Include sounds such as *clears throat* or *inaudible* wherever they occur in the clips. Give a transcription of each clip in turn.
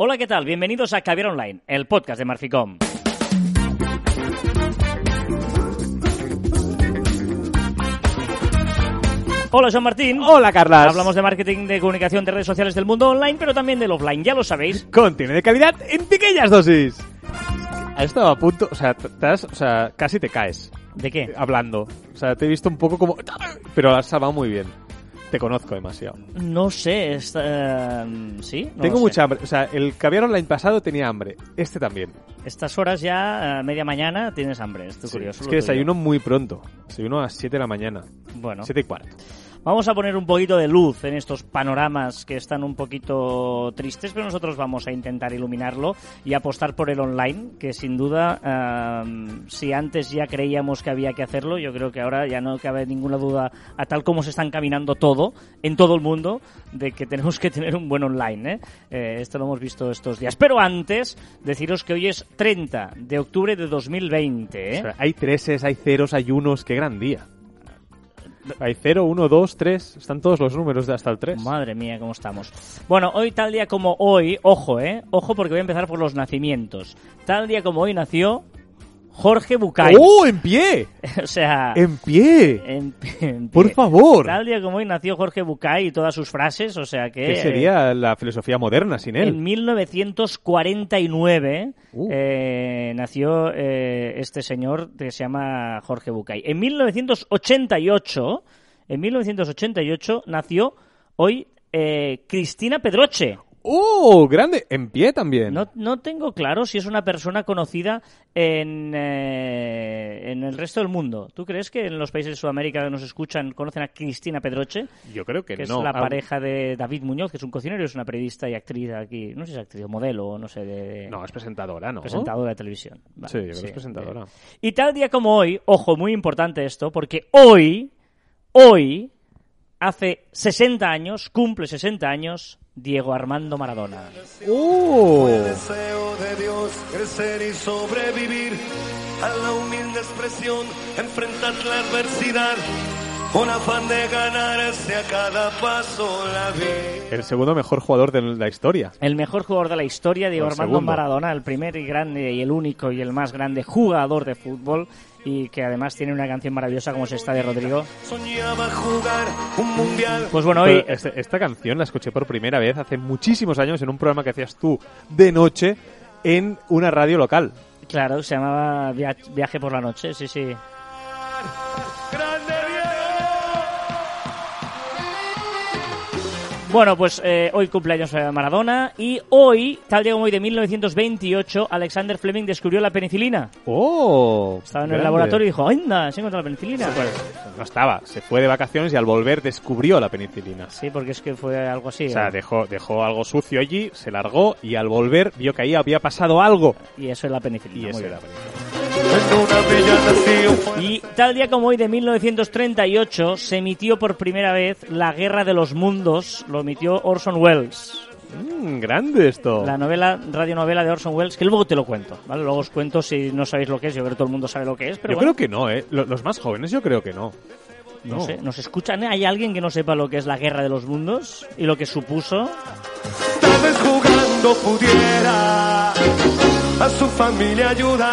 Hola, ¿qué tal? Bienvenidos a Caviar Online, el podcast de Marficom. Hola, Joan Martín. Hola, Carlas. Hablamos de marketing, de comunicación, de redes sociales del mundo online, pero también del offline, ya lo sabéis. Contenido de calidad en pequeñas dosis. Has estado a punto, o sea, te has- o sea, casi te caes ¿De qué? hablando. O sea, te he visto un poco como... Pero lo has salvado muy bien. Te conozco demasiado. No sé, está, eh, ¿sí? No Tengo sé. mucha hambre. O sea, el caviar online pasado tenía hambre. Este también. Estas horas ya, a media mañana, tienes hambre. Estoy curioso. es que desayuno muy pronto. Desayuno a las 7 de la mañana. Bueno. 7 y cuarto. Vamos a poner un poquito de luz en estos panoramas que están un poquito tristes, pero nosotros vamos a intentar iluminarlo y apostar por el online, que sin duda, eh, si antes ya creíamos que había que hacerlo, yo creo que ahora ya no cabe ninguna duda, a tal como se están caminando todo, en todo el mundo, de que tenemos que tener un buen online. ¿eh? Eh, esto lo hemos visto estos días. Pero antes, deciros que hoy es 30 de octubre de 2020. ¿eh? O sea, hay treses, hay ceros, hay unos. Qué gran día. Hay 0, 1, 2, 3. Están todos los números de hasta el 3. Madre mía, cómo estamos. Bueno, hoy, tal día como hoy, ojo, ¿eh? Ojo porque voy a empezar por los nacimientos. Tal día como hoy nació Jorge Bucay. ¡Oh, en pie! *laughs* o sea, ¡En pie! en- en Por pie. favor. Tal día como hoy nació Jorge Bucay y todas sus frases, o sea que... ¿Qué eh, sería la filosofía moderna sin él? En 1949 Uh. eh, nació eh, este señor que se llama Jorge Bucay. En 1988, en 1988 nació hoy eh, Cristina Pedroche. ¡Oh, grande! En pie también. No, no tengo claro si es una persona conocida en, eh, en el resto del mundo. ¿Tú crees que en los países de Sudamérica que nos escuchan conocen a Cristina Pedroche? Yo creo que, que no. es la Ah, pareja de David Muñoz, que es un cocinero y es una periodista y actriz aquí, no sé si es actriz o modelo o no sé, de, No, es presentadora, ¿no? presentadora de televisión. Vale, Sí, yo creo que es presentadora. bien. Y tal día como hoy, ojo, muy importante esto, porque hoy, hoy, hace 60 años, cumple 60 años, Diego Armando Maradona. ¡Oh! El deseo de Dios crecer y sobrevivir a la humilde expresión, enfrentar la adversidad con afán de ganarse a cada paso la vida. El segundo mejor jugador de la historia. El mejor jugador de la historia, Diego El Armando segundo. Maradona, el primer y grande y el único y el más grande jugador de fútbol y que además tiene una canción maravillosa como se está de Rodrigo. Soñaba jugar un mundial. Pues bueno, hoy este- esta canción la escuché por primera vez hace muchísimos años en un programa que hacías tú de noche en una radio local. Claro, se llamaba Via- Viaje por la Noche, sí, sí. Bueno, pues eh, hoy cumpleaños de Maradona y hoy, tal día como hoy de 1928, Alexander Fleming descubrió la penicilina. ¡Oh! Estaba en el laboratorio y dijo, ¡anda! Se encontrado la penicilina. No estaba, se fue de vacaciones y al volver descubrió la penicilina. Sí, porque es que fue algo así. O sea, ¿eh? dejó, dejó algo sucio allí, se largó y al volver vio que ahí había pasado algo. Y eso es la penicilina. Y eso era penicilina. Y tal día como hoy de 1938 se emitió por primera vez La Guerra de los Mundos, lo emitió Orson Welles. Mm, grande esto. La novela, radionovela de Orson Welles, que luego te lo cuento, ¿vale? Luego os cuento si no sabéis lo que es, yo creo que todo el mundo sabe lo que es, pero yo bueno, creo que no, ¿eh? Lo- Los más jóvenes yo creo que no. no sé, ¿nos escuchan? ¿Hay alguien que no sepa lo que es la Guerra de los Mundos y lo que supuso? Jugando pudiera a su familia ayudar.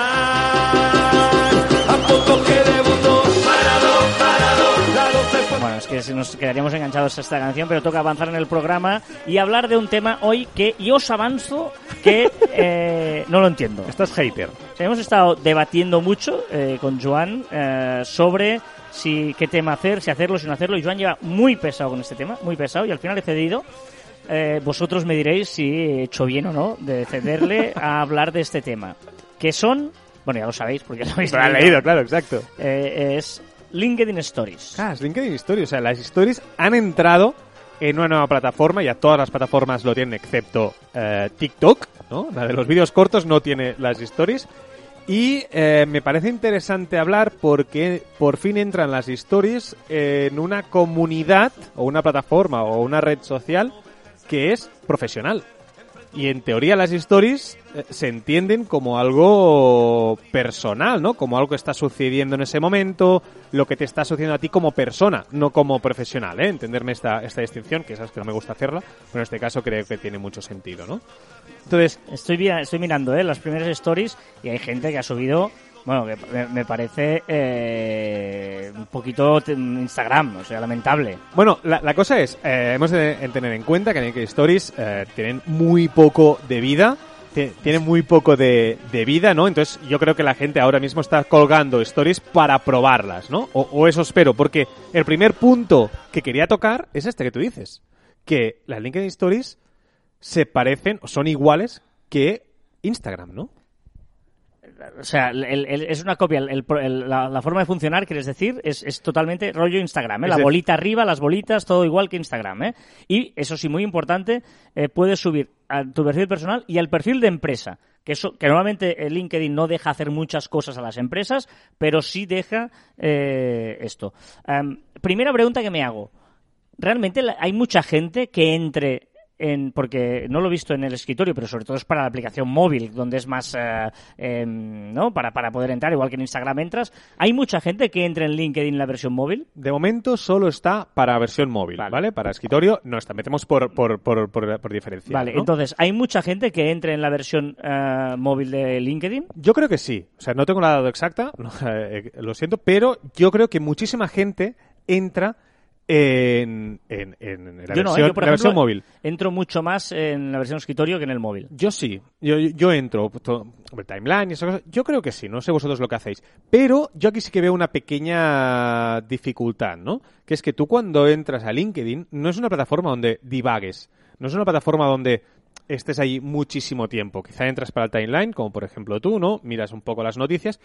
A poco que debutó, parado, parado, Bueno, es que nos quedaríamos enganchados a esta canción, pero toca avanzar en el programa y hablar de un tema hoy que yo os avanzo que *laughs* eh, no lo entiendo. Estás hater. O sea, hemos estado debatiendo mucho eh, con Joan eh, sobre si qué tema hacer, si hacerlo, si no hacerlo. Y Joan lleva muy pesado con este tema, muy pesado, y al final he cedido. Eh, vosotros me diréis si he hecho bien o no de cederle a *laughs* hablar de este tema. Que son, bueno, ya lo sabéis porque lo habéis Lo has leído, claro, exacto. Eh, es LinkedIn Stories. Ah, es LinkedIn Stories. O sea, las stories han entrado en una nueva plataforma. Ya todas las plataformas lo tienen excepto eh, TikTok, ¿no? La de los vídeos cortos no tiene las stories. Y eh, me parece interesante hablar porque por fin entran las stories en una comunidad o una plataforma o una red social que es profesional. Y en teoría las stories eh, se entienden como algo personal, ¿no? Como algo que está sucediendo en ese momento, lo que te está sucediendo a ti como persona, no como profesional, ¿eh? Entenderme esta, esta distinción, que sabes que no me gusta hacerla, pero en este caso creo que tiene mucho sentido, ¿no? Entonces... Estoy, estoy mirando, ¿eh? Las primeras stories y hay gente que ha subido bueno, que me, parece eh, un poquito Instagram, o sea, lamentable. Bueno, la, cosa es, eh, hemos de tener en cuenta que Naked Stories eh, tienen muy poco de vida, tienen muy poco de, vida, ¿no? Entonces yo creo que la gente ahora mismo está colgando stories para probarlas, ¿no? O eso espero, porque el primer punto que quería tocar es este que tú dices, que las LinkedIn Stories se parecen, o son iguales que Instagram, ¿no? O sea, es una copia. la, forma de funcionar, quieres decir, es, totalmente rollo Instagram. ¿eh? La bolita arriba, las bolitas, todo igual que Instagram. ¿eh? Y eso sí, muy importante, eh, puedes subir a tu perfil personal y al perfil de empresa. Que, eso, que normalmente LinkedIn no deja hacer muchas cosas a las empresas, pero sí deja eh, esto. primera pregunta que me hago. ¿Realmente hay mucha gente que entre en, porque no lo he visto en el escritorio, pero sobre todo es para la aplicación móvil, donde es más, eh, em, ¿no? Para, para poder entrar, igual que en Instagram entras. ¿Hay mucha gente que entra en LinkedIn en la versión móvil? De momento solo está para versión móvil, ¿vale? Para escritorio no está, metemos por, por, por, por, diferencia. Vale, entonces, ¿hay mucha gente que entre en la versión eh, móvil de LinkedIn? Yo creo que sí. O sea, no tengo la dato exacta, *laughs* eh, lo siento, pero yo creo que muchísima gente entra en, en, en la, versión, móvil. Entro mucho más en la versión escritorio que en el móvil. Yo sí, yo, yo entro, el timeline y esas cosas, yo creo que sí, no sé vosotros lo que hacéis. Pero yo aquí sí que veo una pequeña dificultad, ¿no? Que es que tú cuando entras a LinkedIn no es una plataforma donde divagues, no es una plataforma donde estés ahí muchísimo tiempo. Quizá entras para el timeline, como por ejemplo tú, ¿no? Miras un poco las noticias,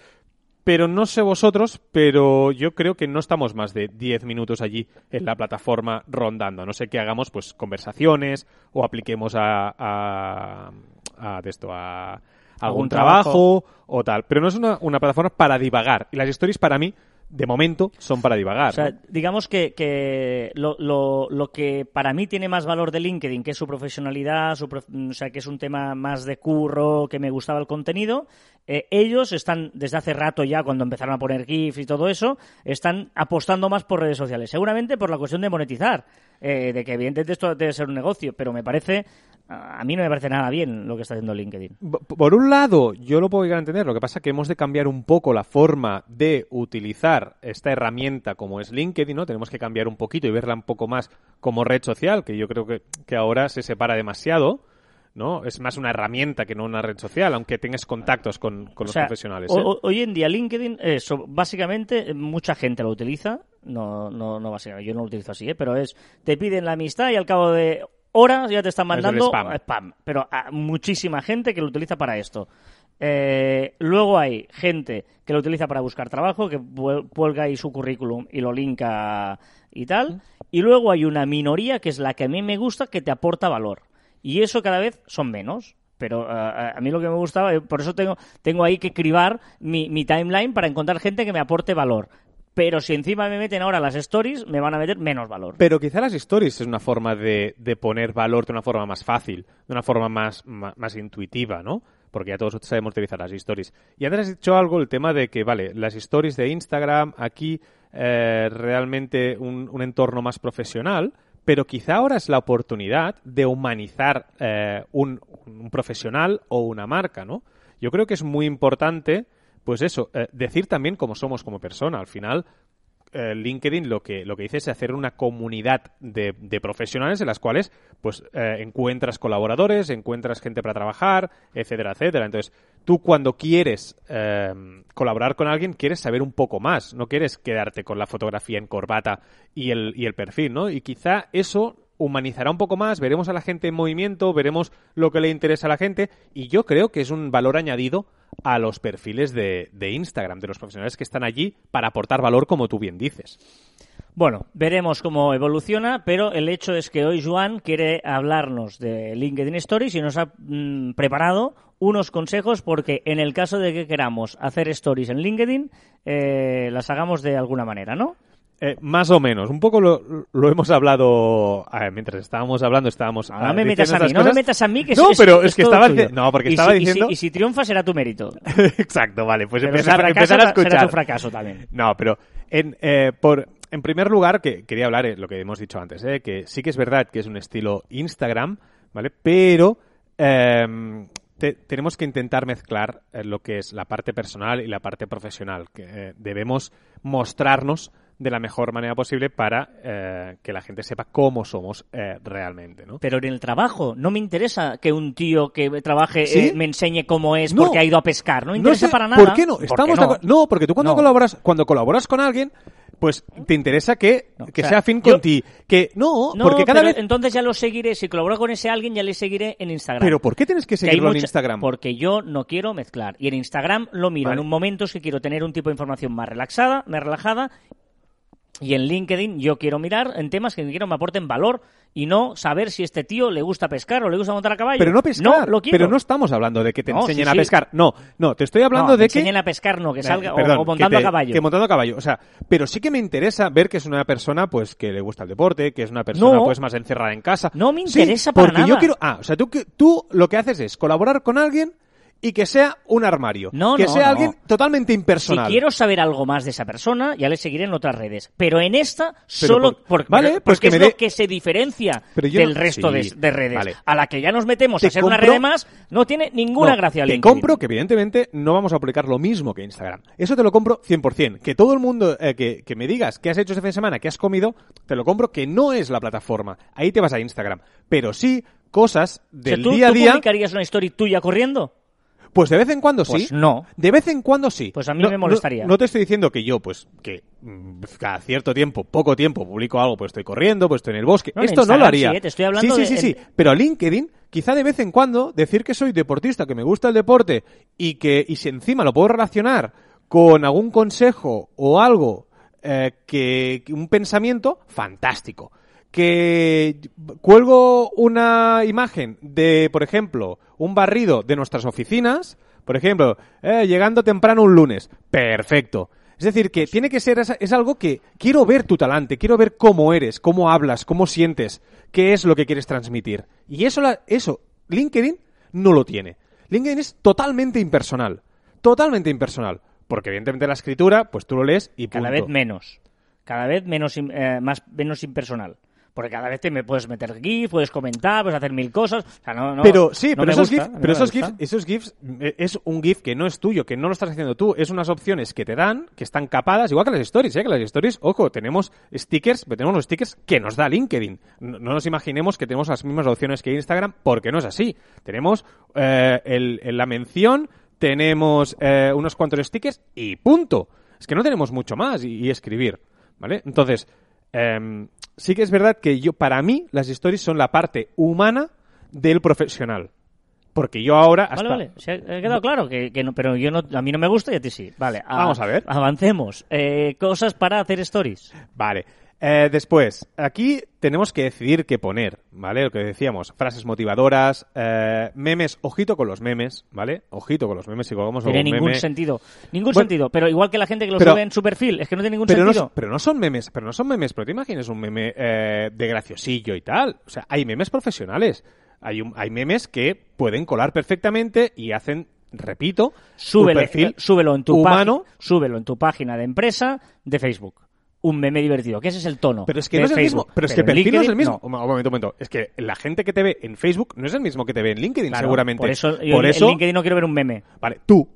pero no sé vosotros, pero yo creo que no estamos más de 10 minutos allí en la plataforma rondando. No sé qué hagamos, pues conversaciones o apliquemos a, a, a esto, a algún trabajo, o tal. Pero no es una, una plataforma para divagar. Y las stories para mí de momento son para divagar. O sea, digamos que, que lo, lo, lo, que para mí tiene más valor de LinkedIn, que es su profesionalidad, su o sea, que es un tema más de curro, que me gustaba el contenido, eh, ellos están, desde hace rato ya, cuando empezaron a poner GIF y todo eso, están apostando más por redes sociales. Seguramente por la cuestión de monetizar, eh, de que evidentemente esto debe ser un negocio, pero me parece a mí no me parece nada bien lo que está haciendo LinkedIn. Por un lado, yo lo puedo llegar a entender. Lo que pasa es que hemos de cambiar un poco la forma de utilizar esta herramienta como es LinkedIn, ¿no? Tenemos que cambiar un poquito y verla un poco más como red social, que yo creo que, que ahora se separa demasiado. ¿no? Es más una herramienta que no una red social, aunque tengas contactos con, los profesionales. ¿eh? Hoy en día LinkedIn, eso, básicamente mucha gente lo utiliza, no, no, no básicamente, yo no lo utilizo así, ¿eh? pero es, te piden la amistad y al cabo de horas ya te están mandando spam. Pero a muchísima gente que lo utiliza para esto. Eh, luego hay gente que lo utiliza para buscar trabajo, que cuelga ahí su currículum y lo linka y tal. Y luego hay una minoría que es la que a mí me gusta, que te aporta valor. Y eso cada vez son menos. Pero eh, a mí lo que me gustaba, eh, por eso tengo, tengo ahí que cribar mi, mi timeline para encontrar gente que me aporte valor pero si encima me meten ahora las stories, me van a meter menos valor. Pero quizá las stories es una forma de, de poner valor de una forma más fácil, de una forma más, más, intuitiva, ¿no? Porque ya todos sabemos utilizar las stories. Y antes has dicho algo, el tema de que, vale, las stories de Instagram, aquí eh, realmente un, entorno más profesional, pero quizá ahora es la oportunidad de humanizar eh, un profesional o una marca, ¿no? Yo creo que es muy importante pues eso, eh, decir también cómo somos como persona. Al final, eh, LinkedIn lo que, lo que dice es hacer una comunidad de, profesionales en las cuales pues eh, encuentras colaboradores, encuentras gente para trabajar, etcétera, etcétera. Entonces, tú cuando quieres colaborar con alguien, quieres saber un poco más, no quieres quedarte con la fotografía en corbata y el, y el perfil, ¿no? Y quizá eso humanizará un poco más, veremos a la gente en movimiento, veremos lo que le interesa a la gente y yo creo que es un valor añadido a los perfiles de, Instagram, de los profesionales que están allí para aportar valor, como tú bien dices. Bueno, veremos cómo evoluciona, pero el hecho es que hoy Joan quiere hablarnos de LinkedIn Stories y nos ha mm, preparado unos consejos porque en el caso de que queramos hacer stories en LinkedIn, eh, las hagamos de alguna manera, ¿no? Eh, más o menos. Un poco lo, lo hemos hablado eh, mientras estábamos hablando, estábamos. No ah, me diciendo metas a mí, no me metas a mí, que No, es, pero es es que estaba no, porque estaba si- y si- diciendo- Y si, triunfas será tu mérito. *laughs* Exacto, vale. Pues empezar, fracasas, empezar a escuchar. será tu fracaso también. No, pero en, eh, por, en primer lugar, que quería hablar eh, lo que hemos dicho antes, eh, que sí que es verdad que es un estilo Instagram, ¿vale? Pero em, te- tenemos que intentar mezclar eh, lo que es la parte personal y la parte profesional, que debemos mostrarnos de la mejor manera posible para eh, que la gente sepa cómo somos eh, realmente, ¿no? Pero en el trabajo, no me interesa que un tío que trabaje ¿Sí? eh, me enseñe cómo es No. porque ha ido a pescar. No me interesa sé, para nada. ¿Por qué no? Estamos no? porque tú cuando No. colaboras, cuando colaboras con alguien, pues te interesa que, No, que o sea, sea afín con ti. Que no, No, porque cada pero vez. entonces ya lo seguiré. Si colaboro con ese alguien, ya le seguiré en Instagram. Pero ¿por qué tienes que Que seguirlo en Instagram? Porque yo no quiero mezclar. Y en Instagram lo miro Vale. en un momento si quiero tener un tipo de información más relaxada, más relajada. Y en LinkedIn yo quiero mirar en temas que quiero me aporten valor y no saber si este tío le gusta pescar o le gusta montar a caballo. Pero no pescar. No, lo quiero. Pero no estamos hablando de que te No, enseñen sí, a sí. pescar. No, no, te estoy hablando No, de que. enseñen a pescar, no, que Eh, salga o- perdón, o, que montando te- a caballo. Que montando a caballo. O sea, pero sí que me interesa ver que es una persona, pues, que le gusta el deporte, que es una persona, pues, más encerrada en casa. No me Sí, interesa para porque yo nada. quiero. Ah, o sea, tú, tú lo que haces es colaborar con alguien y que sea un armario. No, que no, sea no. alguien totalmente impersonal. Si quiero saber algo más de esa persona, ya le seguiré en otras redes. Pero en esta, solo por- por- vale, porque pues que es lo que se diferencia del resto sí, de, de redes. vale. A la que ya nos metemos Te a ser una red más, no tiene ninguna gracia Te LinkedIn. compro que evidentemente no vamos a aplicar lo mismo que Instagram. Eso te lo compro 100%. Que todo el mundo eh, que, que me digas qué has hecho este fin de semana, qué has comido, te lo compro que no es la plataforma. Ahí te vas a Instagram. Pero sí cosas O sea, del ¿tú, día a tú día. publicarías una story tuya corriendo? Pues de vez en cuando Pues sí. no. De vez en cuando sí. Pues a mí No- me no- molestaría. No, te estoy diciendo que yo, pues, que mm, cada cierto tiempo, poco tiempo, publico algo, pues estoy corriendo, pues estoy en el bosque. No, Esto no lo haría. sí, ¿eh? Te estoy hablando sí, sí, de- sí, Pero LinkedIn, quizá de vez en cuando, decir que soy deportista, que me gusta el deporte y que, y si encima lo puedo relacionar con algún consejo o algo eh, que, que un pensamiento, fantástico. Que cuelgo una imagen de, por ejemplo, un barrido de nuestras oficinas, por ejemplo, eh, llegando temprano un lunes, perfecto. Es decir, que tiene que ser, es, algo que quiero ver tu talante, quiero ver cómo eres, cómo hablas, cómo sientes, qué es lo que quieres transmitir. Y eso, eso, LinkedIn no lo tiene. LinkedIn es totalmente impersonal. Totalmente impersonal. Porque evidentemente la escritura, pues tú lo lees y punto. Cada vez menos. Cada vez menos, eh, más, menos impersonal. Porque cada vez te me puedes meter GIF, puedes comentar, puedes hacer mil cosas. O sea, no, no, pero sí, no pero esos gusta, no pero esos. GIFs, esos GIFs eh, es un GIF que no es tuyo, que no lo estás haciendo tú, es unas opciones que te dan, que están capadas, igual que las stories, ¿eh? que las stories, ojo, tenemos stickers, pero tenemos los stickers que nos da LinkedIn. No, no nos imaginemos que tenemos las mismas opciones que Instagram, porque no es así. Tenemos eh, el- el- la mención, tenemos eh, unos cuantos stickers y punto. Es que no tenemos mucho más y, y escribir, ¿vale? Entonces, em, sí que es verdad que yo, para mí, las stories son la parte humana del profesional. Porque yo ahora hasta... Vale, vale. Se ha quedado claro que, que no, pero yo no, a mí no me gusta y a ti sí. Vale. Vamos a ver. Avancemos. Eh, cosas para hacer stories. Vale. Eh, después, aquí tenemos que decidir qué poner, ¿vale? Lo que decíamos, frases motivadoras, eh, memes, ojito con los memes, ¿vale? Ojito con los memes, si colgamos Tiene ningún meme- sentido. Ningún Bueno, sentido. Pero igual que la gente que lo pero- sube en su perfil. Es que no tiene ningún pero sentido. pero no son memes, pero no son memes, pero te imaginas un meme eh, de graciosillo y tal. O sea, hay memes profesionales. Hay, un- hay memes que pueden colar perfectamente y hacen, repito, un perfil súbelo en tu humano. súbelo en tu página de empresa de Facebook. Un meme divertido, que ese es el tono. Pero es que de no es el Facebook. mismo. Pero es que perfil no es el LinkedIn, mismo. no. Un momento, un momento. Es que la gente que te ve en Facebook no es el mismo que te ve en LinkedIn, Claro, seguramente. Por eso, yo Por en- eso en LinkedIn no quiero ver un meme. Vale, tú.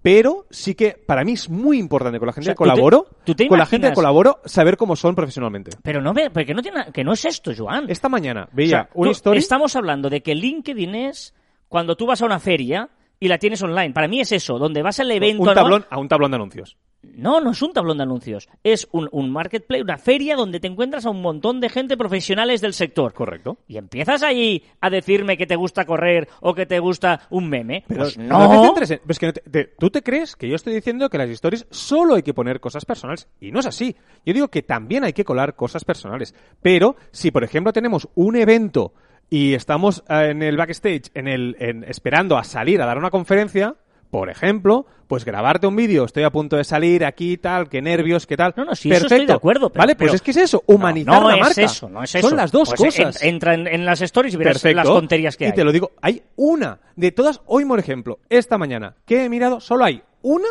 Pero sí que para mí es muy importante con la gente O sea, que ¿tú te- colaboro, tú te con la gente que colaboro, saber cómo son profesionalmente. Pero no ve, porque no tiene, que no es esto, Joan. Esta mañana O veía sea, una historia. Estamos hablando de que LinkedIn es cuando tú vas a una feria y la tienes online. Para mí es eso, donde vas al evento. un tablón, a un tablón de anuncios. No, no es un tablón de anuncios. Es un, un marketplace, una feria donde te encuentras a un montón de gente profesionales del sector. Correcto. Y empiezas allí a decirme que te gusta correr o que te gusta un meme. Pero pues no te no. centres en- es que no te- te- tú te crees que yo estoy diciendo que las historias solo hay que poner cosas personales y no es así. Yo digo que también hay que colar cosas personales. Pero si, por ejemplo, tenemos un evento y estamos eh, en el backstage, en el, en- esperando a salir a dar una conferencia, por ejemplo, pues grabarte un vídeo, estoy a punto de salir aquí, tal, qué nervios, qué tal. No, no, sí, eso estoy de acuerdo, pero- vale, pues es que es eso, humanizar no, la es marca. eso, no es eso. Son las dos Pues cosas. entra en, en las stories y verás Perfecto. las tonterías que y hay. te lo digo, hay una de todas, hoy por ejemplo, esta mañana que he mirado, solo hay una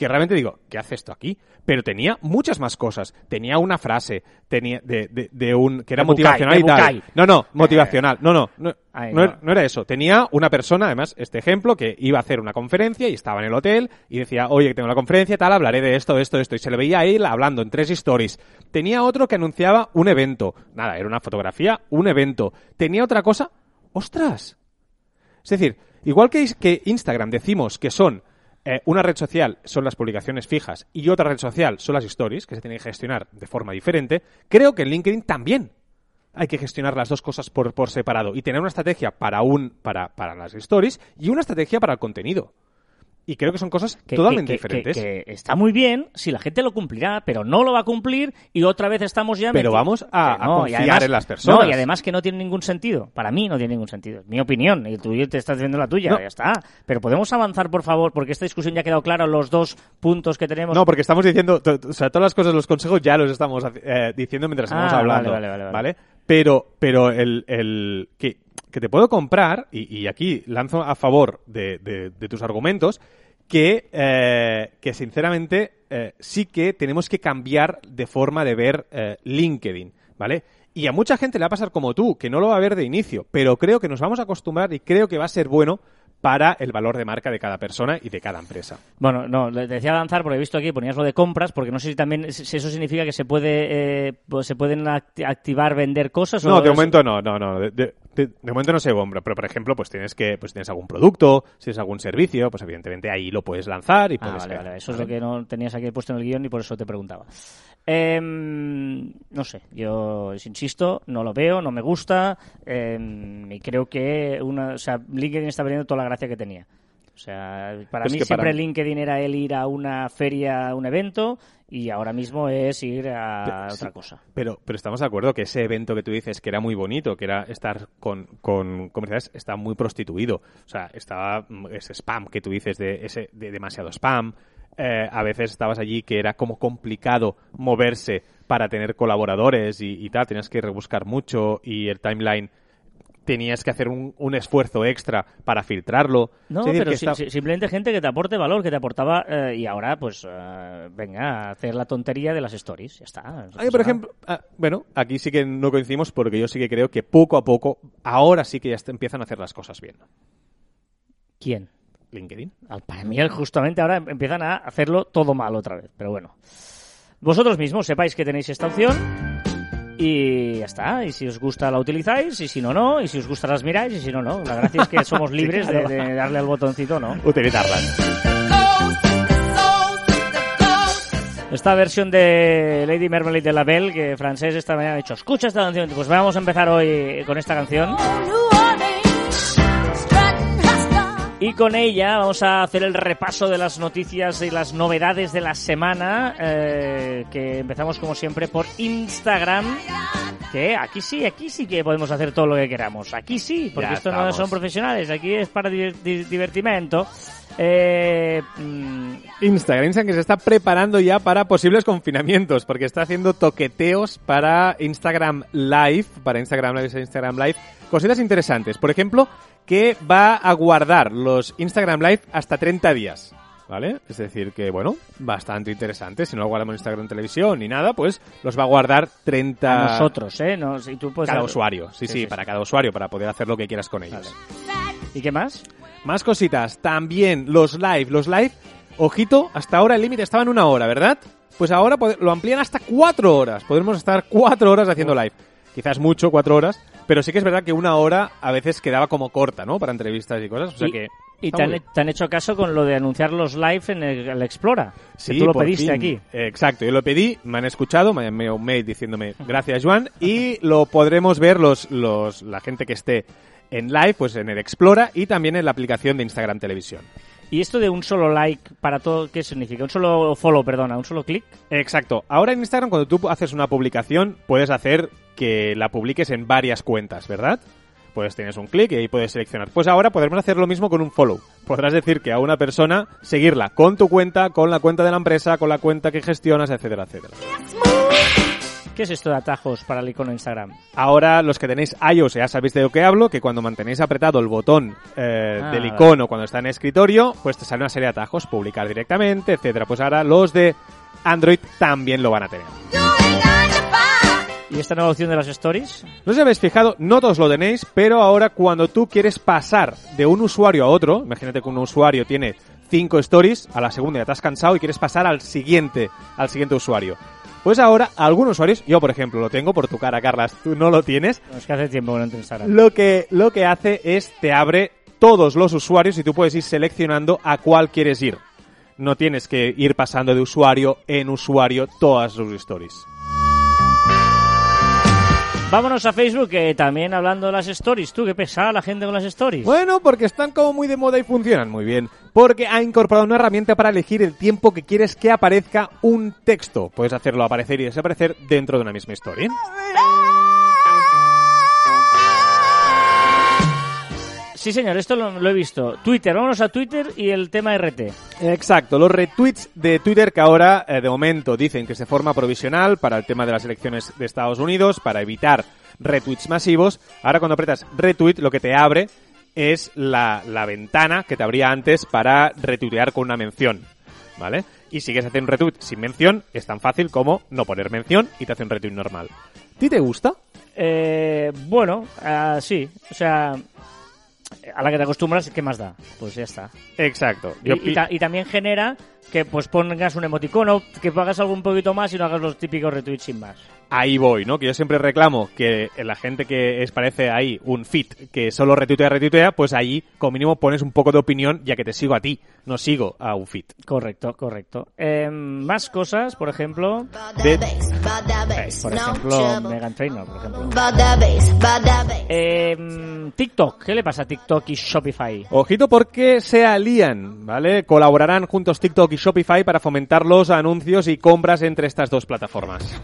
que realmente digo, ¿qué hace esto aquí? Pero tenía muchas más cosas. Tenía una frase, tenía de, de, de un que era De motivacional y tal. Bucay. No, no, motivacional. No, no, no, Ay, no, no. no era eso. Tenía una persona, además, este ejemplo, que iba a hacer una conferencia y estaba en el hotel y decía, oye, que tengo una conferencia tal, hablaré de esto, de esto, de esto. Y se le veía a él hablando en tres stories. Tenía otro que anunciaba un evento. Nada, era una fotografía, un evento. Tenía otra cosa. ¡Ostras! Es decir, igual que, que Instagram decimos que son eh, una red social son las publicaciones fijas y otra red social son las stories, que se tienen que gestionar de forma diferente, creo que en LinkedIn también hay que gestionar las dos cosas por, por separado y tener una estrategia para, un, para, para las stories y una estrategia para el contenido. Y creo que son cosas que- totalmente que- diferentes. que está muy bien si la gente lo cumplirá, pero no lo va a cumplir y otra vez estamos ya... Pero vamos a- y confiar además- en las personas. No, y además que no tiene ningún sentido. Para mí no tiene ningún sentido. Mi opinión. Y tú te estás diciendo la tuya. No. Ya está. Pero podemos avanzar, por favor, porque esta discusión ya ha quedado clara, los dos puntos que tenemos. No, porque estamos diciendo, o sea, todas las cosas, los consejos ya los estamos eh, diciendo mientras estamos Ah, hablando. vale, vale, vale, vale. Pero, pero el, el que, que te puedo comprar, y, y aquí lanzo a favor de, de- de tus argumentos, que, eh, que sinceramente eh, sí que tenemos que cambiar de forma de ver eh, LinkedIn, ¿vale? Y a mucha gente le va a pasar como tú, que no lo va a ver de inicio, pero creo que nos vamos a acostumbrar y creo que va a ser bueno para el valor de marca de cada persona y de cada empresa. Bueno, no, le decía avanzar porque he visto aquí, ponías lo de compras, porque no sé si también si eso significa que se puede eh, pues se pueden act- activar, vender cosas. No, o de momento no, no, no. De, de- de- de momento no sé, hombre, pero por ejemplo, pues tienes que, pues tienes algún producto, si tienes algún servicio, pues evidentemente ahí lo puedes lanzar y Ah, puedes vale, ver, vale. Eso es ¿vale? lo que no tenías aquí puesto en el guion y por eso te preguntaba. Em, no sé, yo insisto, no lo veo, no me gusta em, y creo que una, o sea, LinkedIn está perdiendo toda la gracia que tenía. O sea, para Pues mí siempre para LinkedIn era el ir a una feria, a un evento y ahora mismo es ir a Pero- otra sí. cosa. Pero, pero estamos de acuerdo que ese evento que tú dices que era muy bonito, que era estar con, con comerciales, está muy prostituido. O sea, estaba mm, ese spam que tú dices de, ese, de demasiado spam. Eh, a veces estabas allí que era como complicado moverse para tener colaboradores y, y tal, tenías que rebuscar mucho y el timeline tenías que hacer un, un esfuerzo extra para filtrarlo. No, decir, pero que si- está- si- simplemente gente que te aporte valor, que te aportaba eh, y ahora pues eh, venga a hacer la tontería de las stories, ya está. no por ejemplo, ah, bueno, aquí sí que no coincidimos porque yo sí que creo que poco a poco, ahora sí que ya empiezan a hacer las cosas bien. ¿Quién? LinkedIn. Al- Para mí, justamente ahora empiezan a hacerlo todo mal otra vez. Pero bueno. Vosotros mismos sepáis que tenéis esta opción. Y ya está. Y si os gusta la utilizáis. Y si no, no. Y si os gusta las miráis. Y si no, no. La gracia es que *laughs* somos libres de, de darle al botoncito, ¿no? Utilizarlas. Esta versión de Lady Marmalade de la Belle, que francés esta mañana ha dicho, escucha esta canción. Pues vamos a empezar hoy con esta canción. Y con ella vamos a hacer el repaso de las noticias y las novedades de la semana, eh, que empezamos como siempre por Instagram, que aquí sí, aquí sí que podemos hacer todo lo que queramos, aquí sí, porque Ya esto no son profesionales, aquí es para di- di- divertimento. Eh, mm, Instagram, Instagram que se está preparando ya para posibles confinamientos, porque está haciendo toqueteos para Instagram Live, para Instagram Live Instagram Live, cositas interesantes. Por ejemplo, que va a guardar los Instagram Live hasta 30 días. ¿Vale? Es decir, que bueno, bastante interesante. Si no lo guardamos en Instagram Televisión ni nada, pues los va a guardar 30 a nosotros, ¿eh? No, si tú puedes cada usuario. Sí, Sí, sí, sí, para cada usuario, para poder hacer lo que quieras con ellos. ¿Y qué más? Más cositas. También los live. Los live, ojito, hasta ahora el límite estaba en una hora, ¿verdad? Pues ahora lo amplían hasta cuatro horas. Podremos estar cuatro horas haciendo live. Quizás mucho, cuatro horas, pero sí que es verdad que una hora a veces quedaba como corta, ¿no? Para entrevistas y cosas. O sea y, que. y te, han, te hecho caso con lo de anunciar los live en el, el Explora. Sí, que tú lo pediste fin. aquí. Exacto, yo lo pedí, me han escuchado, me han enviado un mail diciéndome gracias Juan y lo podremos ver los, los, la gente que esté en live, pues en el Explora y también en la aplicación de Instagram Televisión. ¿Y esto de un solo like para todo, qué significa? ¿Un solo follow, perdona? ¿Un solo clic? Exacto. Ahora en Instagram cuando tú haces una publicación puedes hacer que la publiques en varias cuentas, ¿verdad? Pues tienes un clic y ahí puedes seleccionar. Pues ahora podremos hacer lo mismo con un follow. podrás decir que a una persona seguirla con tu cuenta, con la cuenta de la empresa, con la cuenta que gestionas, etcétera, etcétera. ¿Qué es esto de atajos para el icono de Instagram? Ahora, los que tenéis iOS ya sabéis de lo que hablo, que cuando mantenéis apretado el botón eh, Ah, del icono cuando está en escritorio, pues te sale una serie de atajos, publicar directamente, etcétera. Pues ahora los de Android también lo van a tener. ¿Y esta nueva opción de las stories? No sé si habéis fijado, no todos lo tenéis, pero ahora cuando tú quieres pasar de un usuario a otro, imagínate que un usuario tiene cinco stories, a la segunda ya te has cansado y quieres pasar al siguiente, al siguiente usuario. Pues ahora, algunos usuarios, yo por ejemplo lo tengo por tu cara, Carlas, tú no lo tienes, No, es que hace tiempo que no Instagram. lo que, lo que hace es te abre todos los usuarios y tú puedes ir seleccionando a cuál quieres ir. No tienes que ir pasando de usuario en usuario todas sus stories. Vámonos a Facebook, que también hablando de las stories. ¿Tú qué pesada la gente con las stories? Bueno, porque están como muy de moda y funcionan muy bien. Porque ha incorporado una herramienta para elegir el tiempo que quieres que aparezca un texto. Puedes hacerlo aparecer y desaparecer dentro de una misma historia. Sí, señor, esto lo, lo he visto. Twitter, vámonos a Twitter y el tema RT. Exacto, los retweets de Twitter que ahora eh, de momento dicen que se forma provisional para el tema de las elecciones de Estados Unidos, para evitar retweets masivos. Ahora cuando apretas retweet lo que te abre es la, la ventana que te abría antes para retuitear con una mención. ¿Vale? Y si quieres hacer un retweet sin mención, es tan fácil como no poner mención y te hace un retweet normal. ¿A ti te gusta? Eh, bueno, ah, sí. O sea, a la que te acostumbras, ¿qué más da? Pues ya está. Exacto. Y, y ta- y también genera que pues pongas un emoticono, que hagas algo un poquito más y no hagas los típicos retweets sin más. ahí voy, ¿no? Que yo siempre reclamo que la gente que es parece ahí un fit que solo retuitea, retuitea, pues ahí como mínimo pones un poco de opinión ya que te sigo a ti, no sigo a un fit. Correcto, correcto. Eh, más cosas, por ejemplo, De- por ejemplo, Megan Trainor, por ejemplo. ejemplo. Eh, TikTok, ¿qué le pasa a TikTok y Shopify? Ojito porque se alían, ¿vale? Colaborarán juntos TikTok y Shopify para fomentar los anuncios y compras entre estas dos plataformas.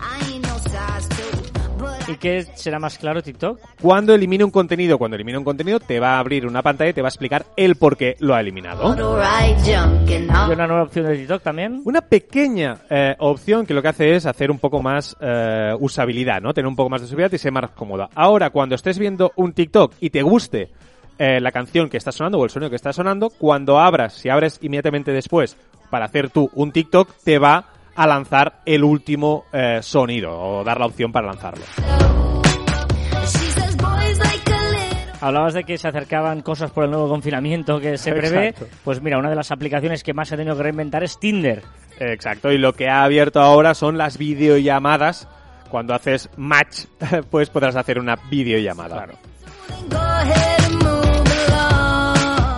¿Y qué será más claro TikTok? Cuando elimine un contenido, cuando elimine un contenido, te va a abrir una pantalla y te va a explicar el por qué lo ha eliminado. ¿Y una nueva opción de TikTok también? Una pequeña eh, opción que lo que hace es hacer un poco más eh, usabilidad, ¿no? Tener un poco más de usabilidad y ser más cómoda. Ahora, cuando estés viendo un TikTok y te guste eh, la canción que está sonando o el sonido que está sonando, cuando abras, si abres inmediatamente después para hacer tú un TikTok, te va a lanzar el último eh, sonido o dar la opción para lanzarlo. Hablabas de que se acercaban cosas por el nuevo confinamiento que se prevé. Exacto. Pues mira, una de las aplicaciones que más se ha tenido que reinventar es Tinder. Exacto, y lo que ha abierto ahora son las videollamadas. Cuando haces match, *laughs* pues podrás hacer una videollamada.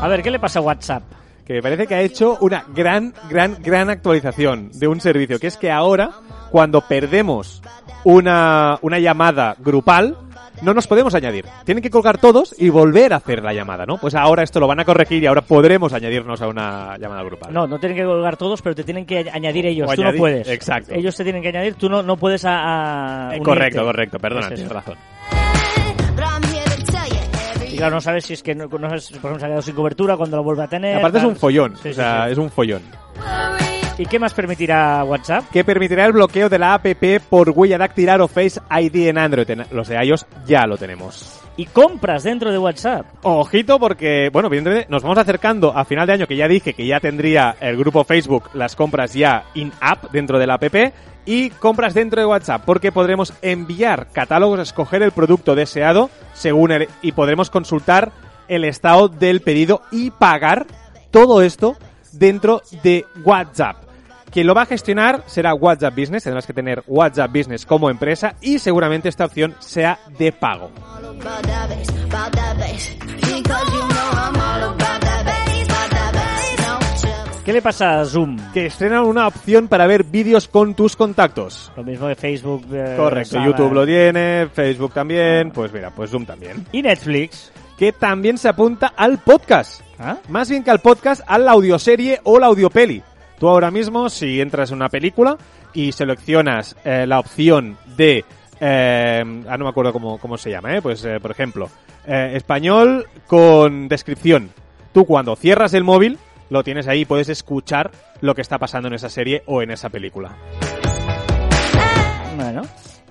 A ver, ¿qué le pasa a WhatsApp? Que me parece que ha hecho una gran, gran, gran actualización de un servicio, que es que ahora, cuando perdemos una, una llamada grupal, no nos podemos añadir. Tienen que colgar todos y volver a hacer la llamada, ¿no? Pues ahora esto lo van a corregir y ahora podremos añadirnos a una llamada grupal. No, no tienen que colgar todos, pero te tienen que añ- añadir ellos. O tú añadir- no puedes. exacto. Ellos te tienen que añadir, tú no, no puedes a, a Eh, correcto, correcto, perdona, Es tienes razón. Claro, no sabes si es que no, no sabes, por ejemplo, se ha quedado sin cobertura cuando lo vuelve a tener. Aparte es un follón, Sí, o sea, sí. es un follón. ¿Y qué más permitirá WhatsApp? Que permitirá el bloqueo de la app por huella dactilar o Face ID en Android. Los de iOS ya lo tenemos. Y compras dentro de WhatsApp. Ojito porque, bueno, evidentemente nos vamos acercando a final de año que ya dije que ya tendría el grupo Facebook las compras ya in-app dentro de la app y compras dentro de WhatsApp porque podremos enviar catálogos, escoger el producto deseado según el, y podremos consultar el estado del pedido y pagar todo esto dentro de WhatsApp. Quien lo va a gestionar será WhatsApp Business, tendrás que tener WhatsApp Business como empresa y seguramente esta opción sea de pago. ¿Qué le pasa a Zoom? Que estrenan una opción para ver vídeos con tus contactos. Lo mismo de Facebook. eh, Correcto, Sala. YouTube lo tiene, Facebook también, pues mira, pues Zoom también. Y Netflix. Que también se apunta al podcast. ¿Ah? Más bien que al podcast, a la audioserie o la audiopeli. Tú ahora mismo, si entras en una película y seleccionas eh, la opción de... Eh, ah, no me acuerdo cómo, cómo se llama, ¿eh? Pues, eh, por ejemplo, español con descripción. Tú cuando cierras el móvil, lo tienes ahí, puedes escuchar lo que está pasando en esa serie o en esa película. Bueno.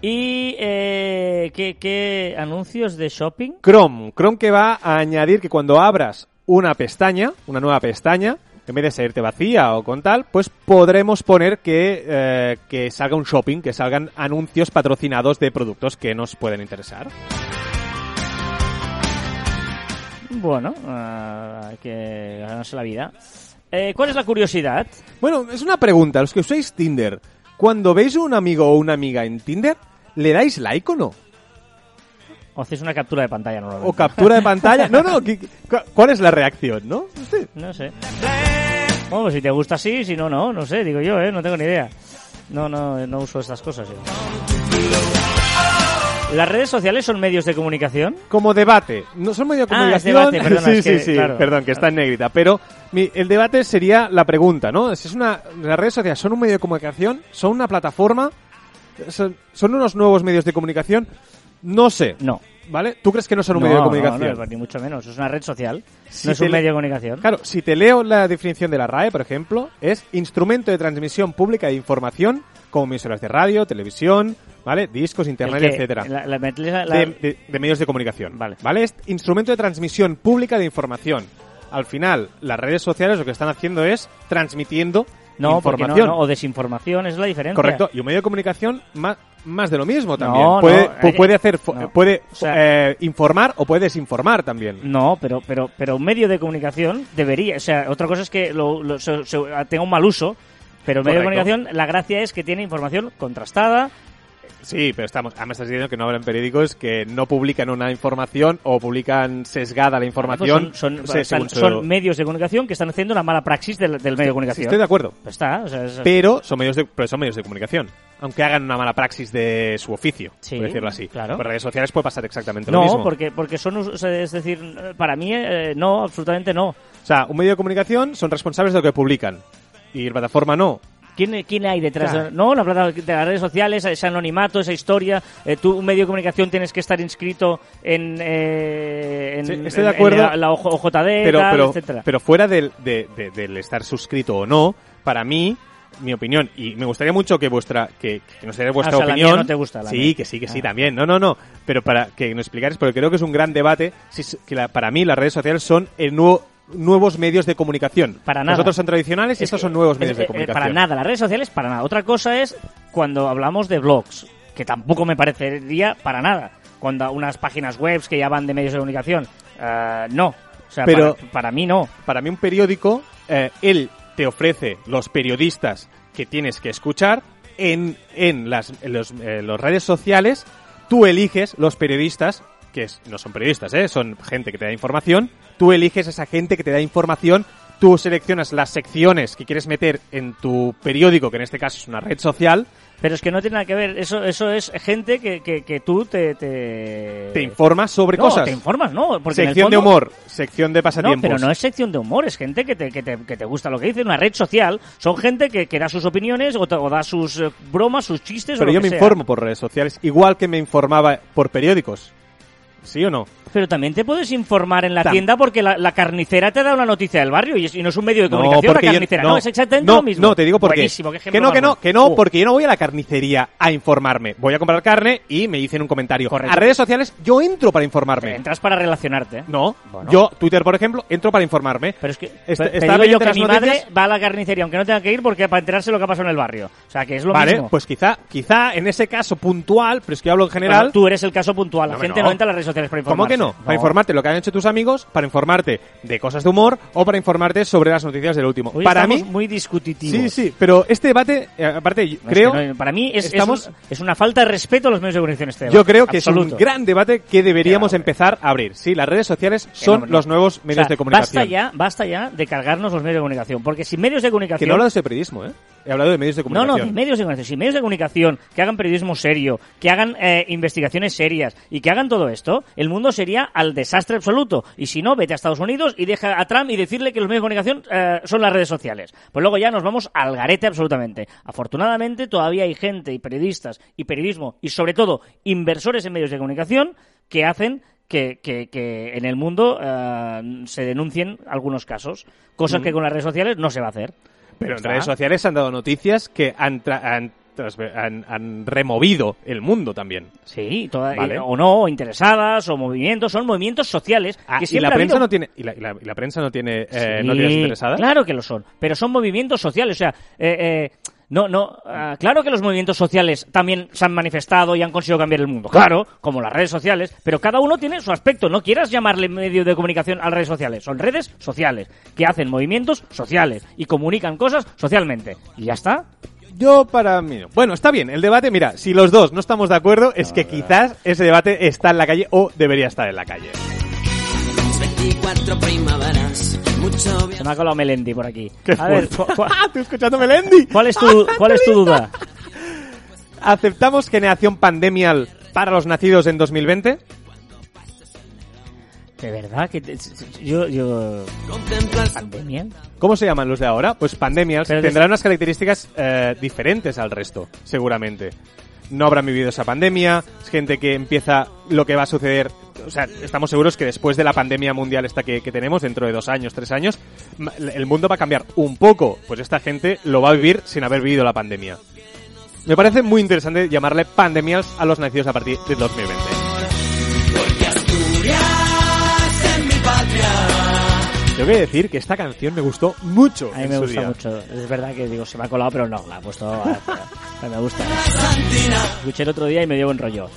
¿Y eh, ¿qué, qué anuncios de shopping? Chrome, Chrome que va a añadir que cuando abras una pestaña, una nueva pestaña, en vez de salirte vacía o con tal, pues podremos poner que, eh, que salga un shopping, que salgan anuncios patrocinados de productos que nos pueden interesar. Bueno, ah, hay que ganarse la vida. Eh, ¿Cuál es la curiosidad? Bueno, es una pregunta. Los que usáis Tinder, cuando veis un amigo o una amiga en Tinder, ¿le dais like o no? O haces una captura de pantalla normalmente. ¿O captura de pantalla? No, no, ¿qué- cu- ¿cuál es la reacción, no? Sí. No sé. Bueno, pues si te gusta sí, si no, no. No sé, digo yo, ¿eh? No tengo ni idea. No, no, no uso estas cosas yo. ¿Las redes sociales son medios de comunicación? Como debate. No son medio de Ah, es comunicación. debate, *laughs* perdona, sí, es sí, que, sí. claro. Perdón, que está en negrita. Pero mi- el debate sería la pregunta, ¿no? Si es una, las redes sociales son un medio de comunicación, son una plataforma, son, son unos nuevos medios de comunicación. No sé. No. ¿Vale? ¿Tú crees que no son un No, medio de no, comunicación? no, ni mucho menos. Es una red social. Si no es un medio de comunicación. Claro, si te leo la definición de la RAE, por ejemplo, es instrumento de transmisión pública de información como emisoras de radio, televisión, ¿vale? Discos, internet, que- etcétera. la- la- la- de, de- de medios de comunicación. Vale. Es instrumento de transmisión pública de información. Al final, las redes sociales lo que están haciendo es transmitiendo no, porque no, información. no, o desinformación, es la diferencia. Correcto. Y un medio de comunicación más, más de lo mismo también. No, puede, no, que- puede hacer, fo- no. puede O sea- eh, informar o puede desinformar también. No, pero, pero, pero un medio de comunicación debería, o sea, otra cosa es que lo, lo- se- se- tenga un mal uso, pero un medio de comunicación, la gracia es que tiene información contrastada, Sí, pero estamos, me estás diciendo que no habrán periódicos que no publican una información o publican sesgada la información. Pues son, son, se- están- su- son medios de comunicación que están haciendo una mala praxis del, del medio de comunicación. estoy de acuerdo. Pues está, o sea, es- Pero son medios de, pero son medios de comunicación. Aunque hagan una mala praxis de su oficio, Sí, por decirlo así. claro. Por redes sociales puede pasar exactamente lo mismo. no, porque, porque son, o sea, es decir, para mí, eh, no, absolutamente no. O sea, un medio de comunicación son responsables de lo que publican. Y la plataforma no. ¿Quién, quién hay detrás? Claro. no, la plata de las redes sociales, ese anonimato, esa historia. Eh, tú, un medio de comunicación, tienes que estar inscrito en, eh, en, Sí, estoy de en acuerdo. la, la OJ OJD, Pero, tal, pero, etcétera. pero fuera del, de- de- del estar suscrito o no, para mí, mi opinión, y me gustaría mucho que vuestra, que, que nos dierais vuestra Ah, o sea, la opinión. mía no te gusta, la sí, mía. que sí, que sí, Ah. también. No, no, no. Pero para que nos explicarais, porque creo que es un gran debate, si, que la- para mí las redes sociales son el nuevo nuevos medios de comunicación. Para nada. Nosotros son tradicionales y Es estos son nuevos es- medios de eh, comunicación. Para nada, las redes sociales, para nada. Otra cosa es cuando hablamos de blogs, que tampoco me parecería para nada. Cuando unas páginas web que ya van de medios de comunicación, eh, no. O sea, Pero- para, para mí no. para mí un periódico, eh, él te ofrece los periodistas que tienes que escuchar en, en las en los, eh, redes sociales, tú eliges los periodistas, que es- no son periodistas, ¿eh? son gente que te da información, tú eliges esa gente que te da información, tú seleccionas las secciones que quieres meter en tu periódico, que en este caso es una red social, Pero es que no tiene nada que ver. Eso, eso es gente que, que, que tú te, te... te informas sobre no, cosas. te informas, ¿no? Porque sección de humor, sección de No, pasatiempos. pero no es sección de humor, es gente que te, que te, que te gusta lo que dice. Una red social son gente que, que da sus opiniones o, te- o da sus eh, bromas, sus chistes. o Pero lo yo que me sea. informo por redes sociales, igual que me informaba por periódicos. ¿Sí o no? Pero también te puedes informar en la Tam- tienda porque la, la carnicera te da una noticia del barrio y, es- y no es un medio de No, comunicación porque la yo- carnicera. no, No, es exactamente no, lo mismo. No, te digo por qué. Que no, que no, que no, porque yo no voy a la carnicería a informarme. Voy a comprar carne y me dicen un comentario. Correcto. A redes sociales yo entro para informarme. Entras para relacionarte. No, Bueno. yo, Twitter, por ejemplo, entro para informarme. Pero es que pe- te estaba digo yo que mi madre va a la carnicería aunque no tenga que ir porque para enterarse lo que ha pasado en el barrio. O sea, que es lo vale, mismo. pues quizá, quizá en ese caso puntual, pero es que yo hablo en general. Bueno, tú eres el caso puntual. La No, gente no. no entra a las redes sociales para ¿Cómo informarse. que no? Para informarte lo que han hecho tus amigos, para informarte de cosas de humor o para informarte sobre las noticias del último. Hoy para mí, muy discutitivos. sí, sí, pero este debate, eh, aparte, No, es creo, que no, para mí es, es estamos- un- es una falta de respeto a los medios de comunicación este Yo debate. creo que es un gran debate que deberíamos empezar a abrir. Sí, las redes sociales Que son no, no. los nuevos medios O sea, de comunicación. Basta ya, basta ya de cargarnos los medios de comunicación. Porque sin medios de Que comunicación. no he hablado de periodismo, ¿eh? He hablado de medios de No, no, comunicación. de medios de comunicación. Sin medios de comunicación que hagan periodismo serio, que hagan eh, investigaciones serias y que hagan todo esto, el mundo sería al desastre absoluto. Y si no, vete a Estados Unidos y deja a Trump y decirle que los medios de comunicación eh, son las redes sociales. Pues luego ya nos vamos al garete absolutamente. Afortunadamente todavía hay gente y periodistas y periodismo y sobre todo inversores en medios de comunicación que hacen que, que, que en el mundo eh, se denuncien algunos casos, cosas que con las redes sociales no se va a hacer. Pero en redes sociales han dado noticias que han, tra- han, han- han removido el mundo también. Sí, toda- Vale. eh, o no, o interesadas, o movimientos, son movimientos sociales Ah, que y la prensa habido- no tiene y la, y la- y la prensa no tiene eh, Sí, noticias interesadas. Claro que lo son, pero son movimientos sociales. O sea, eh, eh, no, no, ah, claro que los movimientos sociales también se han manifestado y han conseguido cambiar el mundo. Claro, como las redes sociales, pero cada uno tiene su aspecto. No quieras llamarle medio de comunicación a las redes sociales. Son redes sociales que hacen movimientos sociales y comunican cosas socialmente. Y ya está. Yo para mí no. Bueno, está bien, el debate, mira, si los dos no estamos de acuerdo, es que quizás ese debate está en la calle o debería estar en la calle. 24 primaveras, mucho Se me ha colado Melendi por aquí. Qué a ver, *laughs* ¡Ah, estoy escuchando Melendi! ¿cuál es tu, cuál es tu duda? ¿Aceptamos generación pandemial para los nacidos en 2020? De verdad que te- yo, yo contemplar pandemia. ¿Cómo se llaman los de ahora? Pues pandemials Pero tendrán unas características eh, diferentes al resto, seguramente. No habrán vivido esa pandemia, es gente que empieza lo que va a suceder. O sea, estamos seguros que después de la pandemia mundial esta que, que tenemos, dentro de dos años, tres años, el mundo va a cambiar un poco. Pues esta gente lo va a vivir sin haber vivido la pandemia. Me parece muy interesante llamarle pandemials a los nacidos a partir del 2020. Tengo que decir que esta canción me gustó mucho. A mí en me su gusta día. mucho. Es verdad que digo, se me ha colado, pero no, la he puesto. a- me gusta. Escuché el otro día y me dio buen rollo.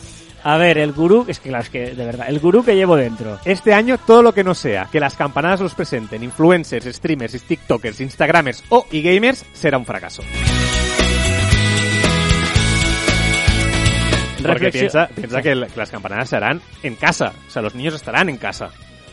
A ver, el gurú, es que claro, es que de verdad, el gurú que llevo dentro. Este año todo lo que no sea que las campanadas los presenten influencers, streamers, tiktokers, instagramers o e-gamers será un fracaso. Porque Reflexio- piensa, piensa que, el- que las campanadas se harán en casa. O sea, los niños estarán en casa.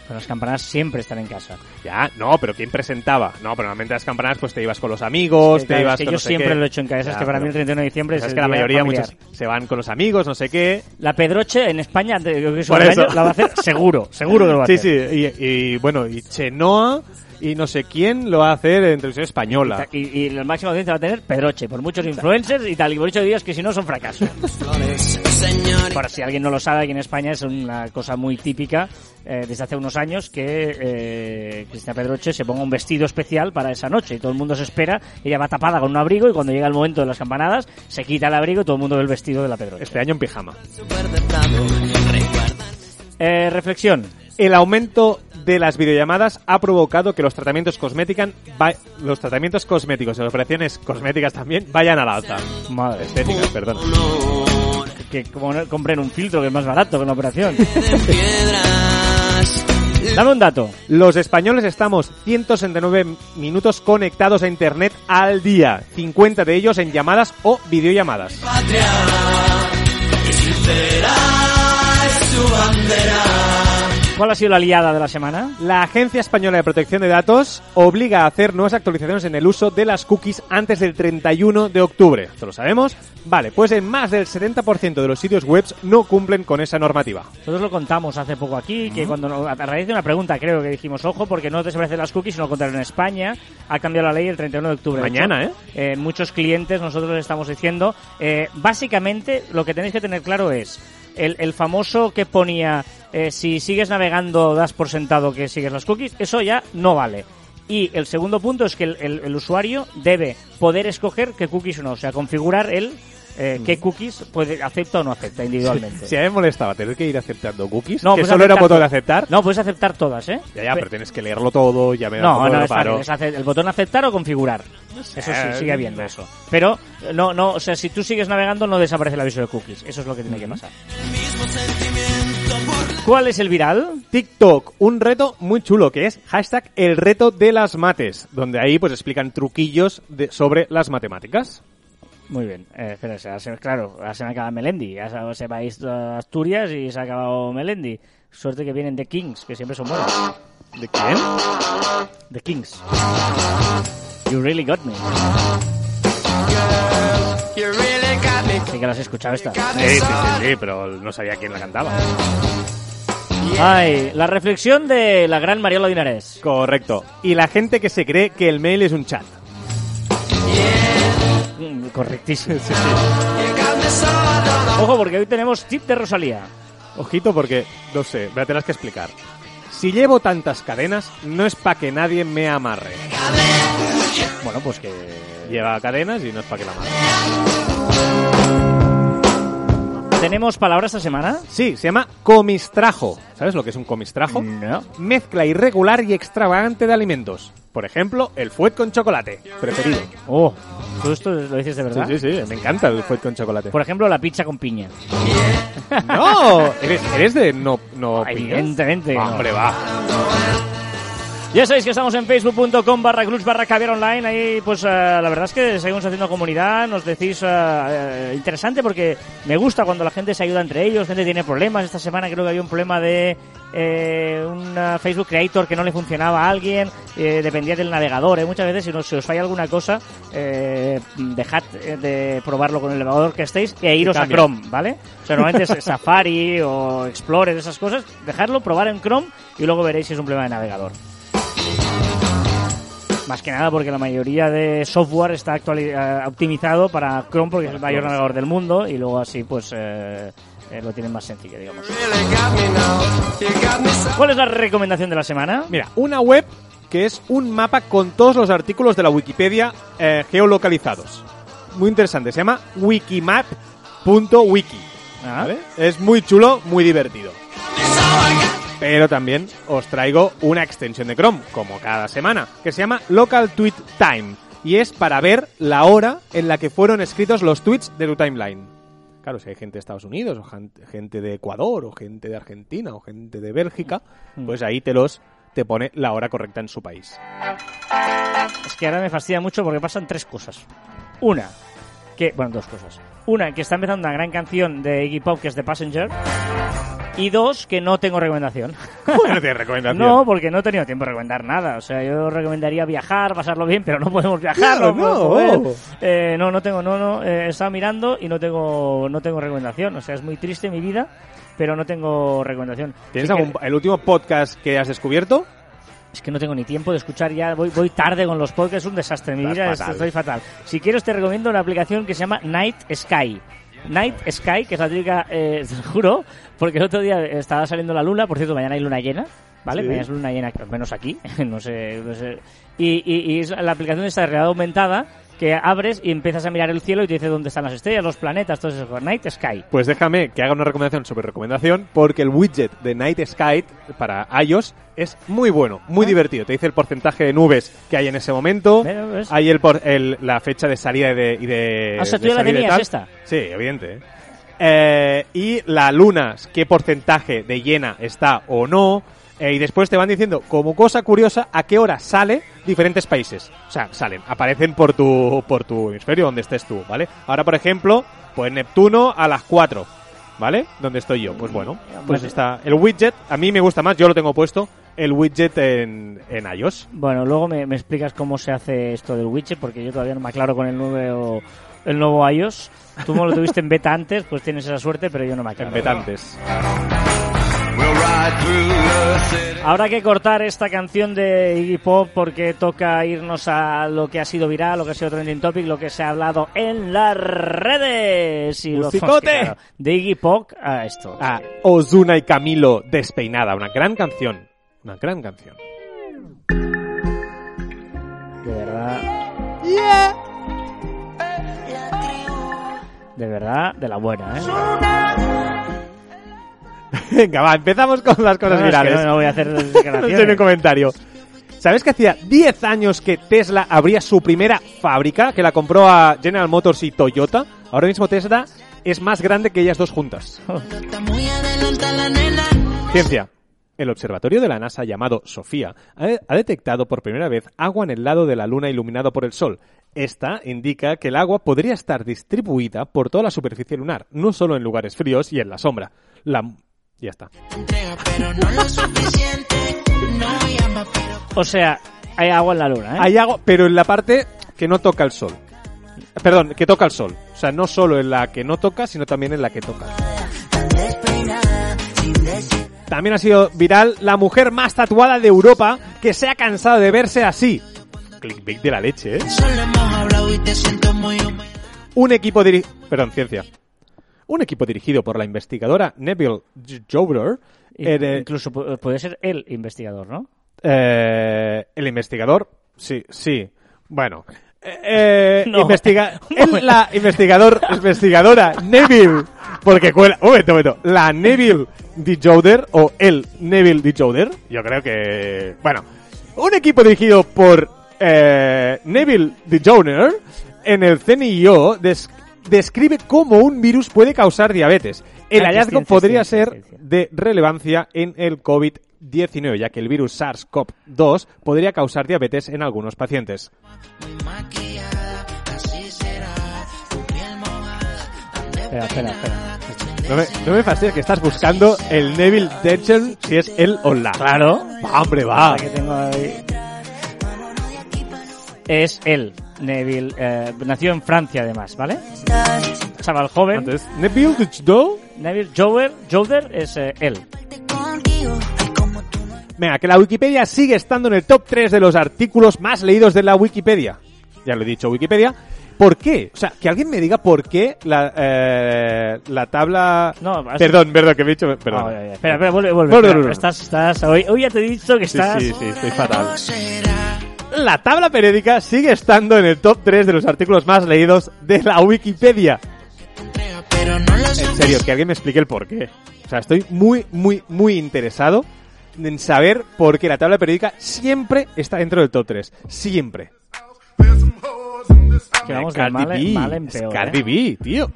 Pero las campanas siempre están en casa. Ya, no, pero ¿quién presentaba? No, pero normalmente las campanadas pues te ibas con los amigos, Sí, te claro, ibas es que con yo no sé siempre qué. lo he hecho en casa. es Ya, que para mí el 31 de diciembre es, es el que la día mayoría familiar. muchos se van con los amigos, no sé qué. La Pedroche en España, creo que es un año, la va a hacer *laughs* seguro, seguro que lo va a Sí, hacer. sí, y, y, bueno, y Chenoa y no sé quién lo va a hacer en televisión española. Y, y el máximo audiencia va a tener Pedroche, por muchos influencers y tal, y por muchos días que si no son fracasos. Para si alguien no lo sabe, aquí en España es una cosa muy típica eh, desde hace unos años que eh, Cristina Pedroche se ponga un vestido especial para esa noche y todo el mundo se espera. Ella va tapada con un abrigo y cuando llega el momento de las campanadas se quita el abrigo y todo el mundo ve el vestido de la Pedroche. Este año en pijama. Eh, reflexión. El aumento de las videollamadas ha provocado que los tratamientos cosméticos, los tratamientos cosméticos y las operaciones cosméticas también vayan al alza. Madre, Estéticas, perdón. Que como no compren un filtro que es más barato que una operación. *laughs* Dame un dato. Los españoles estamos 169 minutos conectados a internet al día, 50 de ellos en llamadas o videollamadas. Patria, y sincera es su bandera. ¿Cuál ha sido la liada de la semana? La Agencia Española de Protección de Datos obliga a hacer nuevas actualizaciones en el uso de las cookies antes del 31 de octubre. ¿Esto lo sabemos? Vale, pues en más del 70% de los sitios web no cumplen con esa normativa. Nosotros lo contamos hace poco aquí, que cuando nos- a raíz de una pregunta creo que dijimos, ojo, porque no desaparecen las cookies, sino contrario, en España ha cambiado la ley el 31 de octubre. De Mañana, hecho, eh, muchos clientes nosotros les estamos diciendo, eh, básicamente lo que tenéis que tener claro es el, el famoso que ponía, eh, si sigues navegando das por sentado que sigues las cookies, eso ya no vale. Y el segundo punto es que el, el- el usuario debe poder escoger qué cookies o no, o sea, configurar el eh, qué cookies puede acepta o no acepta individualmente. *laughs* Si a mí me molestaba tener que ir aceptando cookies, No, que puedes solo era botón de aceptar. No, puedes aceptar todas, ¿eh? Ya, ya, Pe- pero tienes que leerlo todo, ya me No, no, es fácil, es hacer el botón aceptar o configurar. Eso sí, sigue habiendo eso. Pero, no, no, o sea, si tú sigues navegando no desaparece el aviso de cookies. Eso es lo que tiene que pasar. ¿Cuál es el viral? TikTok, un reto muy chulo que es hashtag el reto de las mates, donde ahí pues explican truquillos de- sobre las matemáticas. Muy bien. Eh, espera, se- se- claro, ahora se me acaba Melendi. Ya se, va a ir a Asturias y se ha acabado Melendi. Suerte que vienen de Kings, que siempre son buenos. ¿De quién? The Kings. You really got me. Sí que las has escuchado esta. Sí, sí, sí, sí, pero no sabía quién la cantaba. Ay, la reflexión de la gran Mariola Dinares. Correcto. Y la gente que se cree que el mail es un chat. Correctísimo. Ojo, porque hoy tenemos tip de Rosalía. Ojito porque, no sé, me la tendrás que explicar. Si llevo tantas cadenas, no es para que nadie me amarre. Bueno, pues que... Lleva cadenas y no es para que la amarre. ¿Tenemos palabra esta semana? Sí, se llama comistrajo. ¿Sabes lo que es un comistrajo? No. Mezcla irregular y extravagante de alimentos. Por ejemplo, el fuet con chocolate. Preferido. Oh, ¿tú esto lo dices de verdad? Sí, sí, sí. Me encanta el fuet con chocolate. Por ejemplo, la pizza con piña. *laughs* ¡No! ¿Eres, eres de no, no piñas? Evidentemente que no. Hombre, va. Ya sabéis que estamos en facebook.com barra clubs barra caviar online. Ahí, pues, eh, la verdad es que seguimos haciendo comunidad. Nos decís eh, interesante porque me gusta cuando la gente se ayuda entre ellos. Gente tiene problemas. Esta semana creo que había un problema de eh, un Facebook Creator que no le funcionaba a alguien. eh, dependía del navegador. ¿eh? Muchas veces, si, no, si os falla alguna cosa, eh, dejad de probarlo con el navegador que estéis e iros a. Chrome, ¿vale? O sea, normalmente es *laughs* Safari o Explorer, esas cosas. Dejadlo, probar en Chrome y luego veréis si es un problema de navegador. Más que nada porque la mayoría de software está eh, optimizado para Chrome porque es el mayor navegador del mundo y luego así pues eh, eh, lo tienen más sencillo, digamos. ¿Cuál es la recomendación de la semana? Mira, una web que es un mapa con todos los artículos de la Wikipedia eh, geolocalizados. Muy interesante, se llama wikimap.wiki. Ah. ¿vale? Es muy chulo, muy divertido. Pero también os traigo una extensión de Chrome, como cada semana, que se llama Local Tweet Time. Y es para ver la hora en la que fueron escritos los tweets de tu timeline. Claro, si hay gente de Estados Unidos, o gen- gente de Ecuador, o gente de Argentina, o gente de Bélgica, pues ahí te los te pone la hora correcta en su país. Es que ahora me fastidia mucho porque pasan tres cosas. Una, que, bueno, dos cosas. Una, que está empezando una gran canción de Iggy Pop que es The Passenger. Y dos, que no tengo recomendación. *laughs* Bueno, te recomendación. No, porque no he tenido tiempo de recomendar nada. O sea, yo recomendaría viajar, pasarlo bien, pero no podemos viajar. Claro, no, no. Eh, no, no tengo, no, no. eh, he estado mirando y no tengo, no tengo recomendación. O sea, es muy triste mi vida, pero no tengo recomendación. ¿Tienes Sí que- algún, el último podcast que has descubierto? es que no tengo ni tiempo de escuchar ya, voy, voy tarde con los podcasts, es un desastre. Mi vida es- fatal. estoy fatal. Si quieres te recomiendo una aplicación que se llama Night Sky. Night Sky, que es la típica, eh, *laughs* juro, porque el otro día estaba saliendo la luna, por cierto, mañana hay luna llena, ¿vale? Sí. Mañana es luna llena, al menos aquí, *laughs* no sé, no sé. Y, y- la aplicación esta de realidad aumentada que abres y empiezas a mirar el cielo y te dice dónde están las estrellas, los planetas, todo eso. Night Sky. Pues déjame que haga una recomendación sobre recomendación, porque el widget de Night Sky para iOS es muy bueno, muy divertido. Te dice el porcentaje de nubes que hay en ese momento, hay el, por- el- la fecha de salida y de, y de Ah, o sea, tú ya la tenías esta. Sí, evidente. ¿eh? Eh, y la luna, qué porcentaje de llena está o no. eh, y después te van diciendo, como cosa curiosa, a qué hora sale diferentes países. O sea, salen, aparecen por tu, por tu hemisferio donde estés tú, ¿vale? Ahora, por ejemplo, pues Neptuno a las 4, ¿vale? Donde estoy yo. Pues bueno, pues está el widget. A mí me gusta más, yo lo tengo puesto, el widget en, en iOS. Bueno, luego me, me explicas cómo se hace esto del widget, porque yo todavía no me aclaro con el nuevo, el nuevo iOS. Tú como lo tuviste en beta antes, pues tienes esa suerte, pero yo no me aclaro. En the city. Habrá que cortar esta canción de Iggy Pop porque toca irnos a lo que ha sido viral, lo que ha sido trending topic, lo que se ha hablado en las redes. Y lo- ¡Musicote! es que, claro, de Iggy Pop a esto. A Ozuna y Camilo Despeinada, una gran canción. Una gran canción. De verdad. De verdad, de la buena, ¿eh? *laughs* Venga, va, empezamos con las cosas No, es que virales. no, no voy a hacer *laughs* tiene comentario. ¿Sabes que hacía 10 años que Tesla abría su primera fábrica, que la compró a General Motors y Toyota? Ahora mismo Tesla es más grande que ellas dos juntas. Ciencia. El observatorio de la NASA llamado SOFIA ha, ha detectado por primera vez agua en el lado de la Luna iluminado por el Sol. Esta indica que el agua podría estar distribuida por toda la superficie lunar, no solo en lugares fríos y en la sombra. La... Ya está. O sea, hay agua en la luna, ¿eh? Hay agua, pero en la parte que no toca el sol. Perdón, que toca el sol. O sea, no solo en la que no toca, sino también en la que toca. También ha sido viral la mujer más tatuada de Europa que se ha cansado de verse así. Clickbait de la leche, ¿eh? Un equipo diri... Perdón, ciencia. un equipo dirigido por la investigadora Neville Joder, In- eh, Incluso pu- puede ser el investigador, ¿no? eh, el investigador, sí, sí, bueno, eh, eh, *laughs* No. investiga, *laughs* momento. la investigador, investigadora Neville, porque cuela, un momento, un momento, la Neville D. Joder o el Neville D. Joder, yo creo que, bueno, un equipo dirigido por eh, Neville D. Joder en el CNIO des- describe cómo un virus puede causar diabetes. El Ah, hallazgo ciencia, podría ciencia, ser ciencia. de relevancia en el COVID-19, ya que el virus SARS-CoV-2 podría causar diabetes en algunos pacientes. Espera, espera, espera. No me, no me fastidies que estás buscando el Neville Dechen si es él o la. Claro. Va, hombre, va. La que tengo ahí. Es él, Neville. eh, nació en Francia, además, ¿vale? Chaval joven. Neville Dechen Neville Joder, Joder es eh, él. Venga, que la Wikipedia sigue estando en el top 3 de los artículos más leídos de la Wikipedia. Ya lo he dicho, Wikipedia. ¿Por qué? O sea, que alguien me diga por qué la, eh, la tabla... No, perdón, perdón, que me he dicho... Perdón. Ah, ya, ya. Espera, espera, vuelve, vuelve. Vuelve, espera. vuelve. Estás, estás. Hoy, hoy ya te he dicho que Sí, estás. sí, sí, estoy fatal. La tabla periódica sigue estando en el top 3 de los artículos más leídos de la Wikipedia. En serio, que alguien me explique el por qué. O sea, estoy muy, muy, muy interesado en saber por qué la tabla periódica siempre está dentro del top 3. Siempre. Que vamos de mal, en- mal en peor. Cardi ¿eh? B, tío.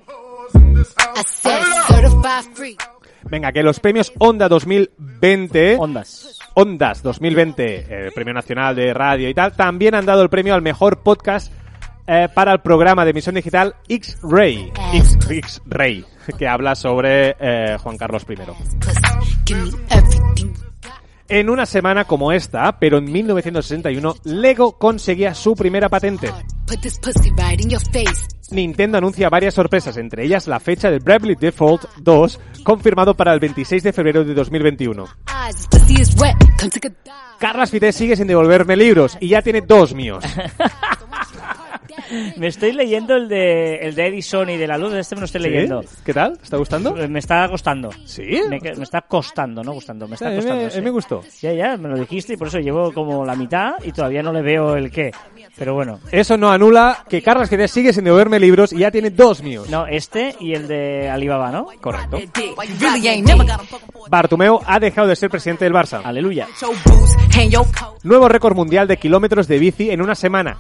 Venga, que los premios Onda 2020... Ondas. Ondas 2020, el Premio Nacional de Radio y tal, también han dado el premio al mejor podcast eh, para el programa de emisión digital X-Ray. X-Ray, *laughs* que habla sobre eh, Juan Carlos I. En una semana como esta, pero en 1961, Lego conseguía su primera patente. Nintendo anuncia varias sorpresas, entre ellas la fecha del Bravely Default 2, confirmado para el 26 de febrero de 2021. Eyes, this pussy is wet. Come take a dive. Carlas Fité sigue sin devolverme libros y ya tiene dos míos. *laughs* Me estoy leyendo el de, el de Edison y de la luz. Este me lo estoy leyendo. ¿Sí? ¿Qué tal? ¿Te está gustando? Me está costando. ¿Sí? Me, me está costando, no gustando. Me Sí, está me- costando. mí sí. me gustó. Ya, ya, me lo dijiste y por eso llevo como la mitad y todavía no le veo el qué. Pero bueno. Eso no anula que Carlas Fité sigue sin devolverme libros y ya tiene dos míos. No, este y el de Alibaba, ¿no? Correcto. Bartumeo ha dejado de ser presidente del Barça. Aleluya. Nuevo récord mundial de kilómetros de bici en una semana.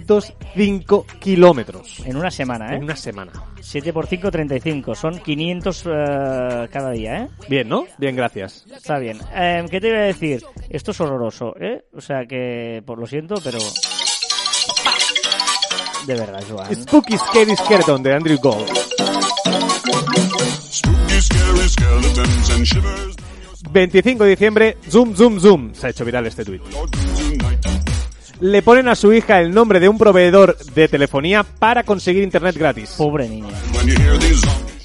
3.505 kilómetros. En una semana, ¿eh? En una semana. 7 por 5, 35. Son 500 eh, cada día, ¿eh? Bien, ¿no? Bien, gracias. Está bien. Eh, ¿Qué te iba a decir? Esto es horroroso, ¿eh? O sea que, por lo siento, pero... De verdad, Joan. Spooky Scary Skeleton de Andrew Gold. Spooky, scary skeletons and shivers 25 de diciembre, zoom, zoom, zoom. Se ha hecho viral este tweet. Le ponen a su hija el nombre de un proveedor de telefonía para conseguir internet gratis. Pobre niña.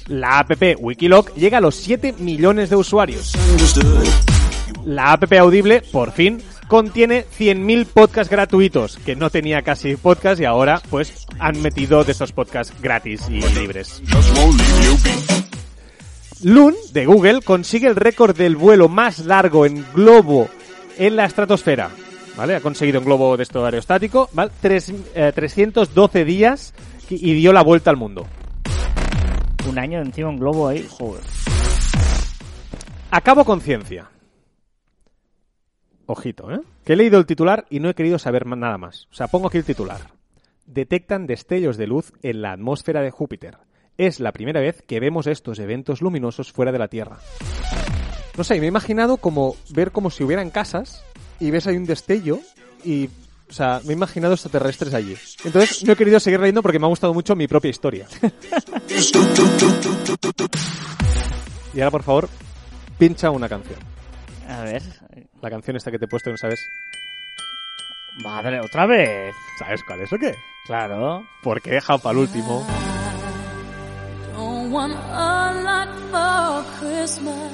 La app Wikiloc llega a los 7 millones de usuarios. La app Audible, por fin, contiene 100.000 podcasts gratuitos, que no tenía casi podcast y ahora pues han metido de esos podcasts gratis y libres. Loon, de Google, consigue el récord del vuelo más largo en globo en la estratosfera. ¿Vale? Ha conseguido un globo de esto aerostático, ¿vale? Tres- eh, 312 días y dio la vuelta al mundo. Un año encima un globo ahí, joder. Acabo con ciencia. Ojito, ¿eh? Que he leído el titular y no he querido saber nada más. O sea, pongo aquí el titular. Detectan destellos de luz en la atmósfera de Júpiter. Es la primera vez que vemos estos eventos luminosos fuera de la Tierra. No sé, me he imaginado como ver como si hubieran casas y ves ahí un destello y... O sea, me he imaginado extraterrestres allí. Entonces no he querido seguir leyendo porque me ha gustado mucho mi propia historia. *laughs* y ahora, por favor, pincha una canción. A ver. La canción esta que te he puesto, ¿no sabes? Madre, otra vez. ¿Sabes cuál es o qué? Claro. Porque he dejado para el último.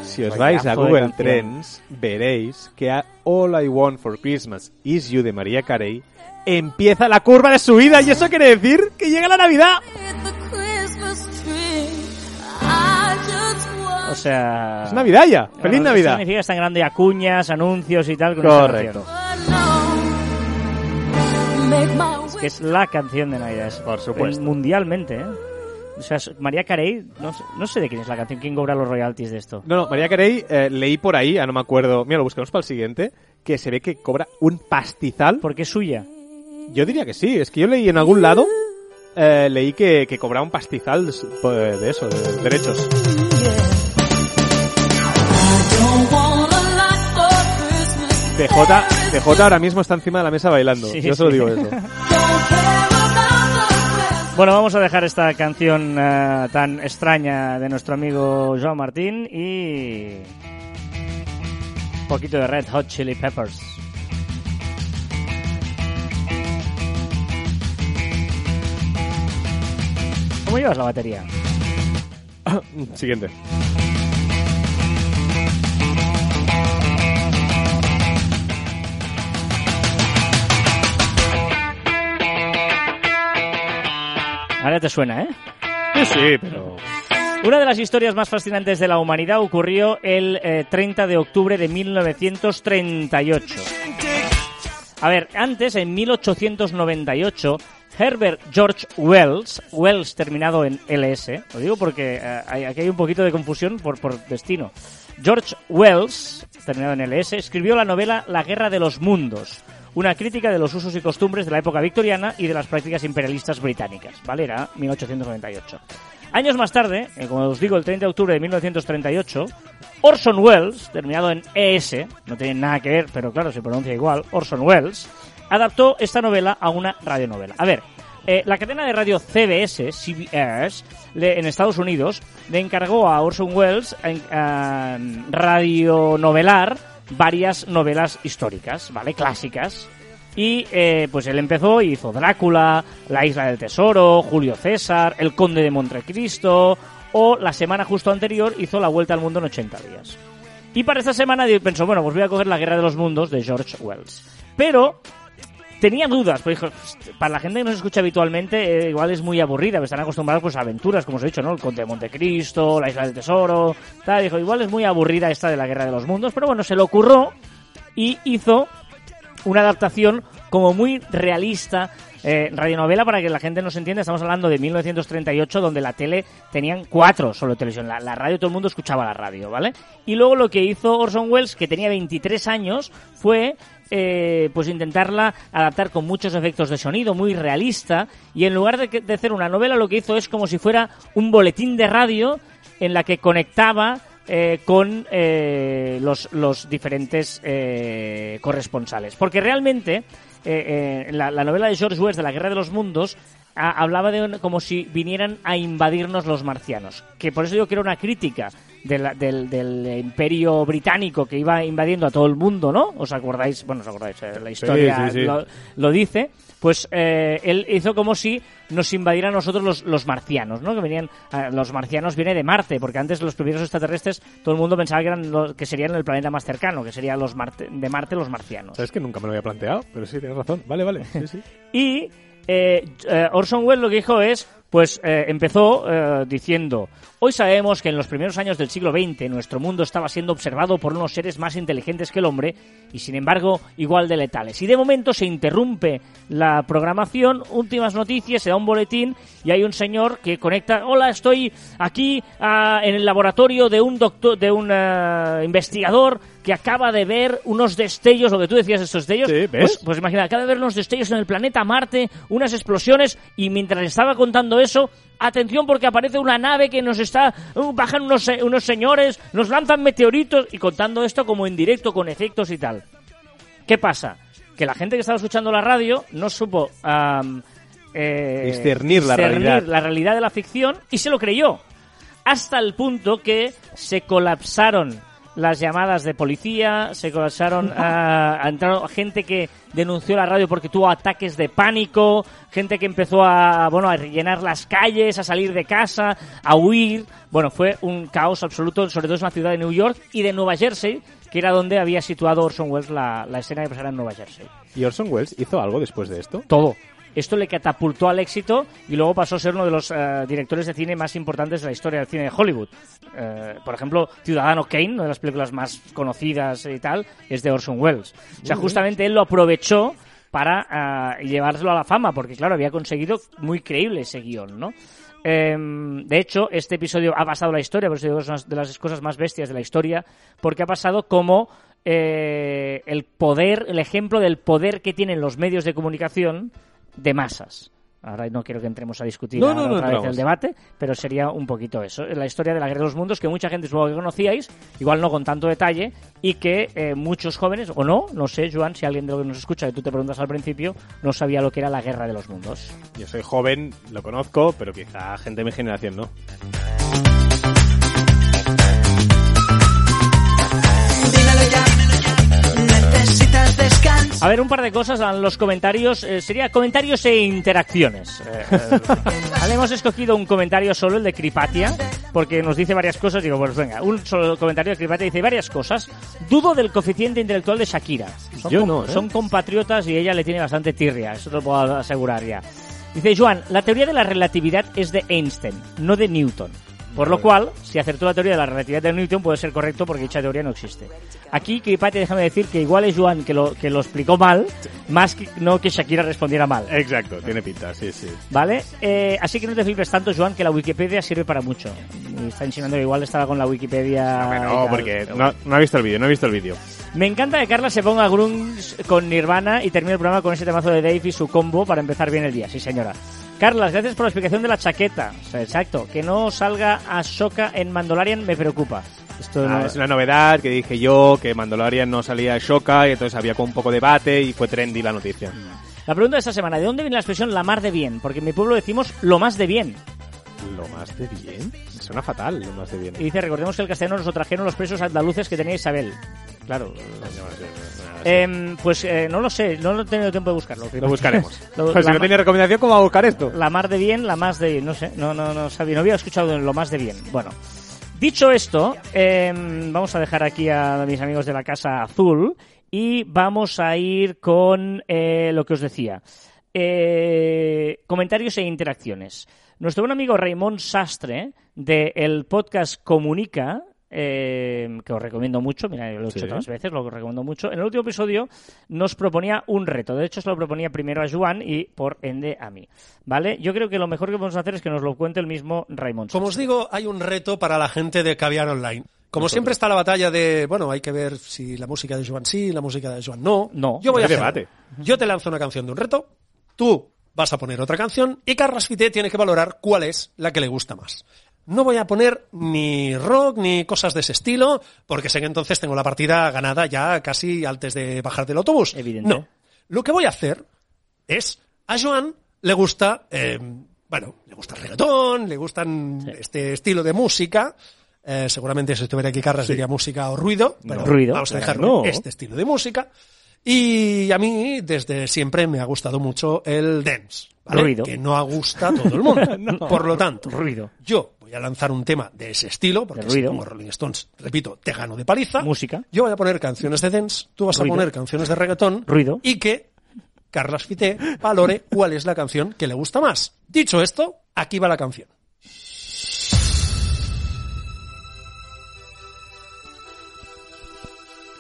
Si os Vaya vais a Google. Trends, veréis que a All I Want for Christmas is You de María Carey empieza la curva de subida y eso quiere decir que llega la Navidad. Hit the Christmas tree. O sea... Es Navidad ya. ¡Feliz Bueno, Navidad! Significa tan grande acuñas, anuncios y tal con Correcto. Es que es la canción de Navidad. Por supuesto. Mundialmente, ¿eh? O sea, María Carey, no, sé- no sé de quién es la canción, quién cobra los royalties de esto. No, no, María Carey, eh, leí por ahí, ah, no me acuerdo, mira, lo buscamos para el siguiente, que se ve que cobra un pastizal. Porque es suya. Yo diría que sí, es que yo leí en algún lado, eh, leí que, que cobraba un pastizal de, de eso, de derechos. for Christmas. TJ, TJ ahora mismo está encima de la mesa bailando, Sí, yo solo sí. digo eso. *laughs* Bueno, vamos a dejar esta canción eh, tan extraña de nuestro amigo Joan Martín y... Un poquito de Red Hot Chili Peppers. ¿Cómo llevas la batería? *coughs* Siguiente. Ahora te suena, ¿eh? Sí, sí, pero... Una de las historias más fascinantes de la humanidad ocurrió el eh, 30 de octubre de 1938. A ver, antes, en 1898, Herbert George Wells, Wells terminado en LS, lo digo porque eh, hay- aquí hay un poquito de confusión por, por destino. George Wells, terminado en LS, escribió la novela La Guerra de los Mundos, una crítica de los usos y costumbres de la época victoriana y de las prácticas imperialistas británicas, ¿vale? Era 1898. Años más tarde, eh, como os digo, el 30 de octubre de 1938, Orson Welles, terminado en ES, no tiene nada que ver, pero claro, se pronuncia igual, Orson Welles, adaptó esta novela a una radionovela. A ver, eh, la cadena de radio CBS, CBS, en Estados Unidos, le encargó a Orson Welles en, ah, radionovelar varias novelas históricas, ¿vale? Clásicas. Y eh, pues él empezó y hizo Drácula, La Isla del Tesoro, Julio César, El Conde de Montecristo, o la semana justo anterior hizo La Vuelta al Mundo en 80 días. Y para esta semana pensó, bueno, pues voy a coger La Guerra de los Mundos de George Wells. Pero tenía dudas, pues dijo, para la gente que nos escucha habitualmente, eh, igual es muy aburrida, están acostumbrados pues a aventuras, como os he dicho, ¿no? El Conde de Montecristo, la Isla del Tesoro, tal, dijo, igual es muy aburrida esta de la Guerra de los Mundos, pero bueno, se le ocurrió y hizo una adaptación como muy realista, eh, radionovela, para que la gente nos entienda, estamos hablando de 1938, donde la tele tenían cuatro solo televisión, la, la radio todo el mundo escuchaba la radio, ¿vale? Y luego lo que hizo Orson Welles, que tenía 23 años, fue eh, pues intentarla adaptar con muchos efectos de sonido, muy realista, y en lugar de, de hacer una novela, lo que hizo es como si fuera un boletín de radio en la que conectaba eh, con eh, los, los diferentes eh, corresponsales. Porque realmente eh, eh, la, la novela de George Wells de la Guerra de los Mundos a- hablaba de como si vinieran a invadirnos los marcianos. Que por eso yo quiero una crítica de la- del, del imperio británico que iba invadiendo a todo el mundo, ¿no? ¿Os acordáis? Bueno, os acordáis, eh, la historia sí, sí. Lo, lo dice. Pues eh, él hizo como si nos invadieran a nosotros los, los marcianos, ¿no? Que venían, eh, los marcianos viene de Marte, porque antes los primeros extraterrestres todo el mundo pensaba que eran los, que serían el planeta más cercano, que serían los Marte- de Marte los marcianos. ¿Sabes que nunca me lo había planteado? Pero sí, tienes razón. Vale, vale. Sí, sí. *laughs* Y eh, Orson Welles lo que dijo es, pues eh, empezó eh, diciendo, hoy sabemos que en los primeros años del siglo XX nuestro mundo estaba siendo observado por unos seres más inteligentes que el hombre y sin embargo igual de letales. Y de momento se interrumpe la programación, últimas noticias, se da un boletín y hay un señor que conecta, hola, estoy aquí ah, en el laboratorio de un doctor, de un ah, investigador que acaba de ver unos destellos, lo que tú decías, esos destellos, Sí, ¿ves? pues, pues imagina, acaba de ver unos destellos en el planeta Marte, unas explosiones, y mientras estaba contando eso, atención porque aparece una nave que nos está, uh, bajan unos, unos señores, nos lanzan meteoritos, y contando esto como en directo, con efectos y tal. ¿Qué pasa? Que la gente que estaba escuchando la radio no supo am, eh, Discernir la discernir realidad. la realidad de la ficción y se lo creyó. Hasta el punto que se colapsaron las llamadas de policía, se colapsaron, *laughs* ah, entraron gente que denunció la radio porque tuvo ataques de pánico, gente que empezó a, bueno, a rellenar las calles, a salir de casa, a huir. Bueno, fue un caos absoluto, sobre todo en la ciudad de New York y de Nueva Jersey, que era donde había situado Orson Welles la, la escena que pasara en Nueva Jersey. ¿Y Orson Welles hizo algo después de esto? Todo. Esto le catapultó al éxito y luego pasó a ser uno de los eh, directores de cine más importantes de la historia del cine de Hollywood. Eh, por ejemplo, Ciudadano Kane, una de las películas más conocidas y tal, es de Orson Welles. O sea, justamente él lo aprovechó para ah, llevárselo a la fama, porque claro, había conseguido muy creíble ese guion, ¿no? Em, de hecho, este episodio ha pasado a la historia, por eso es una de las cosas más bestias de la historia, porque ha pasado como eh, el poder, el ejemplo del poder que tienen los medios de comunicación de masas. Ahora no quiero que entremos a discutir No, ahora no, no otra vez el debate, pero sería un poquito eso. La historia de la Guerra de los Mundos, que mucha gente supongo que conocíais, igual no con tanto detalle, y que eh, muchos jóvenes, o no, no sé, Joan, si alguien de lo que nos escucha, que tú te preguntas al principio, no sabía lo que era la Guerra de los Mundos. Yo soy joven, lo conozco, pero quizá gente de mi generación no. A ver, un par de cosas en los comentarios. eh, sería comentarios e interacciones. Eh, eh, *laughs* hemos escogido un comentario solo, el de Cripatia, porque nos dice varias cosas. Digo, pues venga, un solo comentario de Cripatia dice varias cosas. Dudo del coeficiente intelectual de Shakira. Son, Yo no, ¿eh? son compatriotas y ella le tiene bastante tirria, eso te lo puedo asegurar ya. Dice Joan, la teoría de la relatividad es de Einstein, no de Newton. Por lo cual, si acertó la teoría de la relatividad de Newton, puede ser correcto porque dicha teoría no existe. Aquí, Kripati, déjame decir que igual es Joan que lo, que lo explicó mal, más que no que Shakira respondiera mal. Exacto, tiene pinta, sí, sí. ¿Vale? Eh, así que no te flipes tanto, Joan, que la Wikipedia sirve para mucho. Y está insinuando que igual estaba con la Wikipedia. No, porque no, no ha visto el vídeo, no he visto el vídeo. me encanta que Carla se ponga grunge con Nirvana y termine el programa con ese temazo de Dave y su combo para empezar bien el día. Sí, señora. Carlas, gracias por la explicación de la chaqueta. O sea, exacto. Que no salga Ashoka en Mandalorian me preocupa. Esto Ah, no- es una novedad que dije yo, que Mandalorian no salía Shoka y entonces había como un poco de debate y fue trendy la noticia. La pregunta de esta semana, ¿de dónde viene la expresión la mar de bien? Porque en mi pueblo decimos lo más de bien. Lo más de bien. Suena fatal, lo más de bien. Y dice, recordemos que el castellano nos lo trajeron los presos andaluces que tenía Isabel. Claro. Em, pues eh, no lo sé, no lo he tenido tiempo de buscarlo. Lo buscaremos. *laughs* Lo- Pues si no tenía recomendación, ¿cómo va a buscar esto? La mar de bien, la más de bien, no sé, no, no, no sabía, no había escuchado lo más de bien. Bueno, dicho esto, em, vamos a dejar aquí a mis amigos de la Casa Azul y vamos a ir con eh, lo que os decía. Eh, comentarios e interacciones. Nuestro buen amigo Raymond Sastre, del podcast Comunica, eh, que os recomiendo mucho, mira, lo he hecho Sí. otras veces, lo recomiendo mucho. En el último episodio nos proponía un reto. De hecho, se lo proponía primero a Juan y por ende a mí. ¿Vale? Yo creo que lo mejor que podemos hacer es que nos lo cuente el mismo Raymond. Como os digo, hay un reto para la gente de Caviar Online. Como siempre está la batalla de, bueno, hay que ver si la música de Joan sí, la música de Joan no. No, Yo voy a debate. Yo te lanzo una canción de un reto, tú vas a poner otra canción y Carlos Fité tiene que valorar cuál es la que le gusta más. No voy a poner ni rock ni cosas de ese estilo, porque sé que entonces tengo la partida ganada ya casi antes de bajar del autobús. Evidente. No. Lo que voy a hacer es, a Joan le gusta, eh, bueno, le gusta el reggaetón, le gustan este estilo de música. Eh, seguramente si estuviera aquí Carras diría música o ruido, pero Ruido, vamos a dejar no. este estilo de música. Y a mí desde siempre me ha gustado mucho el dance, ¿vale? Ruido. que no gusta a todo el mundo. *laughs* Por lo tanto, Ruido. yo voy a lanzar un tema de ese estilo, porque si pongo Rolling Stones, repito, te gano de paliza. Música. Yo voy a poner canciones de dance, tú vas Ruido. a poner canciones de reggaetón. Ruido. Y que Carlas Fité valore cuál es la canción que le gusta más. Dicho esto, aquí va la canción.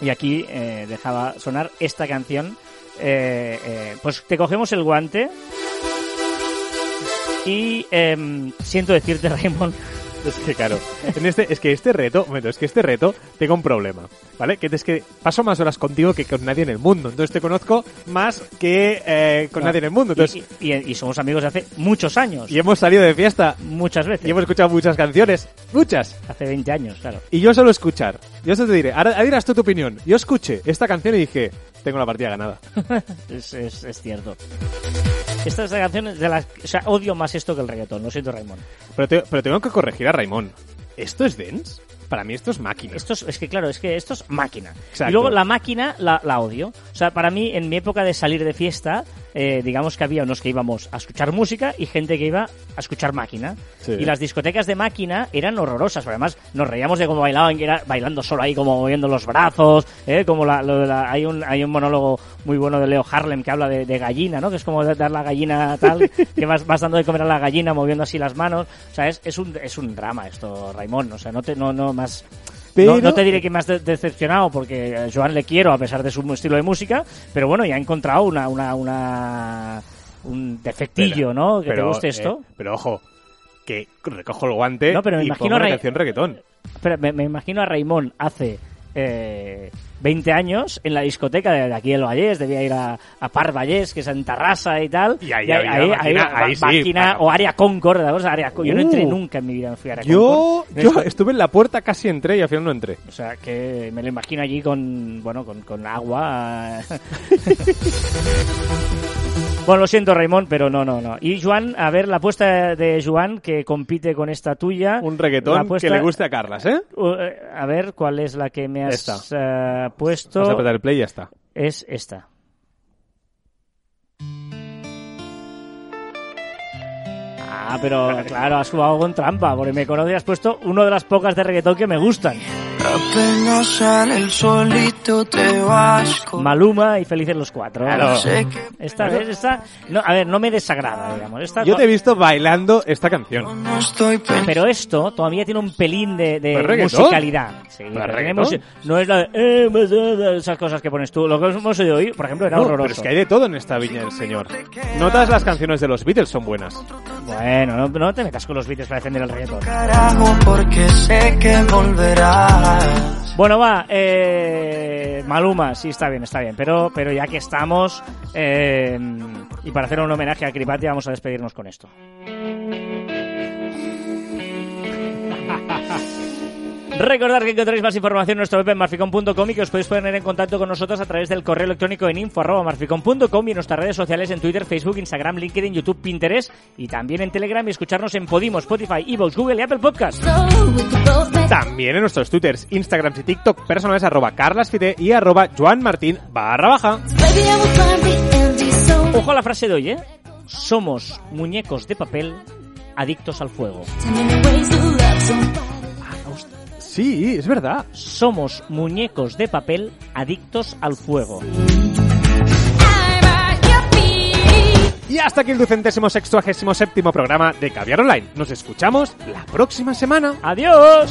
Y aquí eh, dejaba sonar esta canción. Eh, eh, pues te cogemos el guante. Y em, siento decirte, *laughs* Raymond, *laughs* Es que claro, en este, es que este reto, un momento, es que este reto tengo un problema, ¿vale? Que es que paso más horas contigo que con nadie en el mundo, entonces te conozco más que eh, con nadie en el mundo, entonces y, y- y somos amigos de hace muchos años. y hemos salido de fiesta muchas veces. y hemos escuchado muchas canciones, muchas, Hace 20 años, claro. y yo solo escuchar, yo solo te diré, ahora, ahora dirás tú tu opinión, yo escuché esta canción y dije, tengo la partida ganada. *laughs* Es, es- es cierto. *laughs* Esta es la canción de las... O sea, odio más esto que el reggaetón. Lo siento. Pero, te- pero tengo que corregir a Raimón. ¿Esto es dance? Para mí esto es máquina. Esto es, es que, claro, es que esto es máquina. Exacto. Y luego la máquina la, la odio. O sea, para mí, en mi época de salir de fiesta, eh, digamos que había unos que íbamos a escuchar música y gente que iba a escuchar máquina. Sí. Y las discotecas de máquina eran horrorosas, pero además nos reíamos de cómo bailaban, que era bailando solo ahí, como moviendo los brazos, ¿eh? como la, la- hay, un, hay un monólogo muy bueno de Leo Harlem que habla de, de gallina, ¿no? que es como dar la gallina tal, *laughs* que vas, vas dando de comer a la gallina moviendo así las manos. O sea, es, es, un, es un drama esto, Raimón. O sea, no, te, no, no más... Pero- No, no te diré que me has de- decepcionado porque a Joan le quiero a pesar de su estilo de música, pero bueno, ya he encontrado una, una, una un defectillo, ¿no? Que te guste esto. eh, pero ojo, que recojo el guante No, pero me y imagino pongo una Ray- canción reggaetón. Pero me, me imagino a Raimón hace eh, 20 años en la discoteca de, aquí del Vallés, debía ir a, a Par Vallés, que es en Terrassa y tal. Y ahí máquina, ahí sí, máquina, para- o Área Concord. Área Yo no Uh. entré nunca en mi vida, fui a Área Yo, Concord. yo estuve en la puerta, casi entré y al final no entré. O sea, que me lo imagino allí con, bueno, con, con agua. *laughs* bueno, lo siento, Raimón, pero no, no, no. Y Joan, a ver, la apuesta de Joan, que compite con esta tuya. Un reggaetón apuesta- que le guste a Carlas, ¿eh? Uh, eh, a ver, ¿cuál es la que me has eh, puesto? Vamos a apretar el play y ya está. Es esta. Ah, pero claro, has jugado con trampa, porque me conoces y has puesto una de las pocas de reggaetón que me gustan. Apenas sale el solito te vas con... Maluma y Felices los Cuatro. Claro. Esta vez, esta... No, a ver, no me desagrada, digamos. Esta, Yo te he visto bailando esta canción. no estoy pensando Pero esto todavía tiene un pelín de, musicalidad. Sí, no es la de, eh, esas cosas que pones tú. Lo que hemos oído hoy, por ejemplo, era No, horroroso. pero es que hay de todo en esta viña del señor. No todas las canciones de los Beatles son buenas. Bueno, no, no te metas con los Beatles para defender el reggaetón. porque sé que volverás. Bueno, va, eh, Maluma, sí, está bien, está bien. Pero, pero ya que estamos, eh, y para hacer un homenaje a Cripati, vamos a despedirnos con esto. Recordad que encontraréis más información en nuestro web en marficon.com y que os podéis poner en contacto con nosotros a través del correo electrónico en info.marficon.com y en nuestras redes sociales en Twitter, Facebook, Instagram, LinkedIn, YouTube, Pinterest y también en Telegram y escucharnos en Podimo, Spotify, Evox, Google y Apple Podcast. También en nuestros twitters, Instagrams y TikTok personales arroba carlasfite y arroba joanmartin barra baja. Ojo a la frase de hoy, ¿eh? Somos muñecos de papel adictos al fuego. Sí, es verdad. Somos muñecos de papel adictos al fuego. Y hasta aquí el ducentésimo sextuagésimo séptimo programa de Caviar Online. Nos escuchamos la próxima semana. ¡Adiós!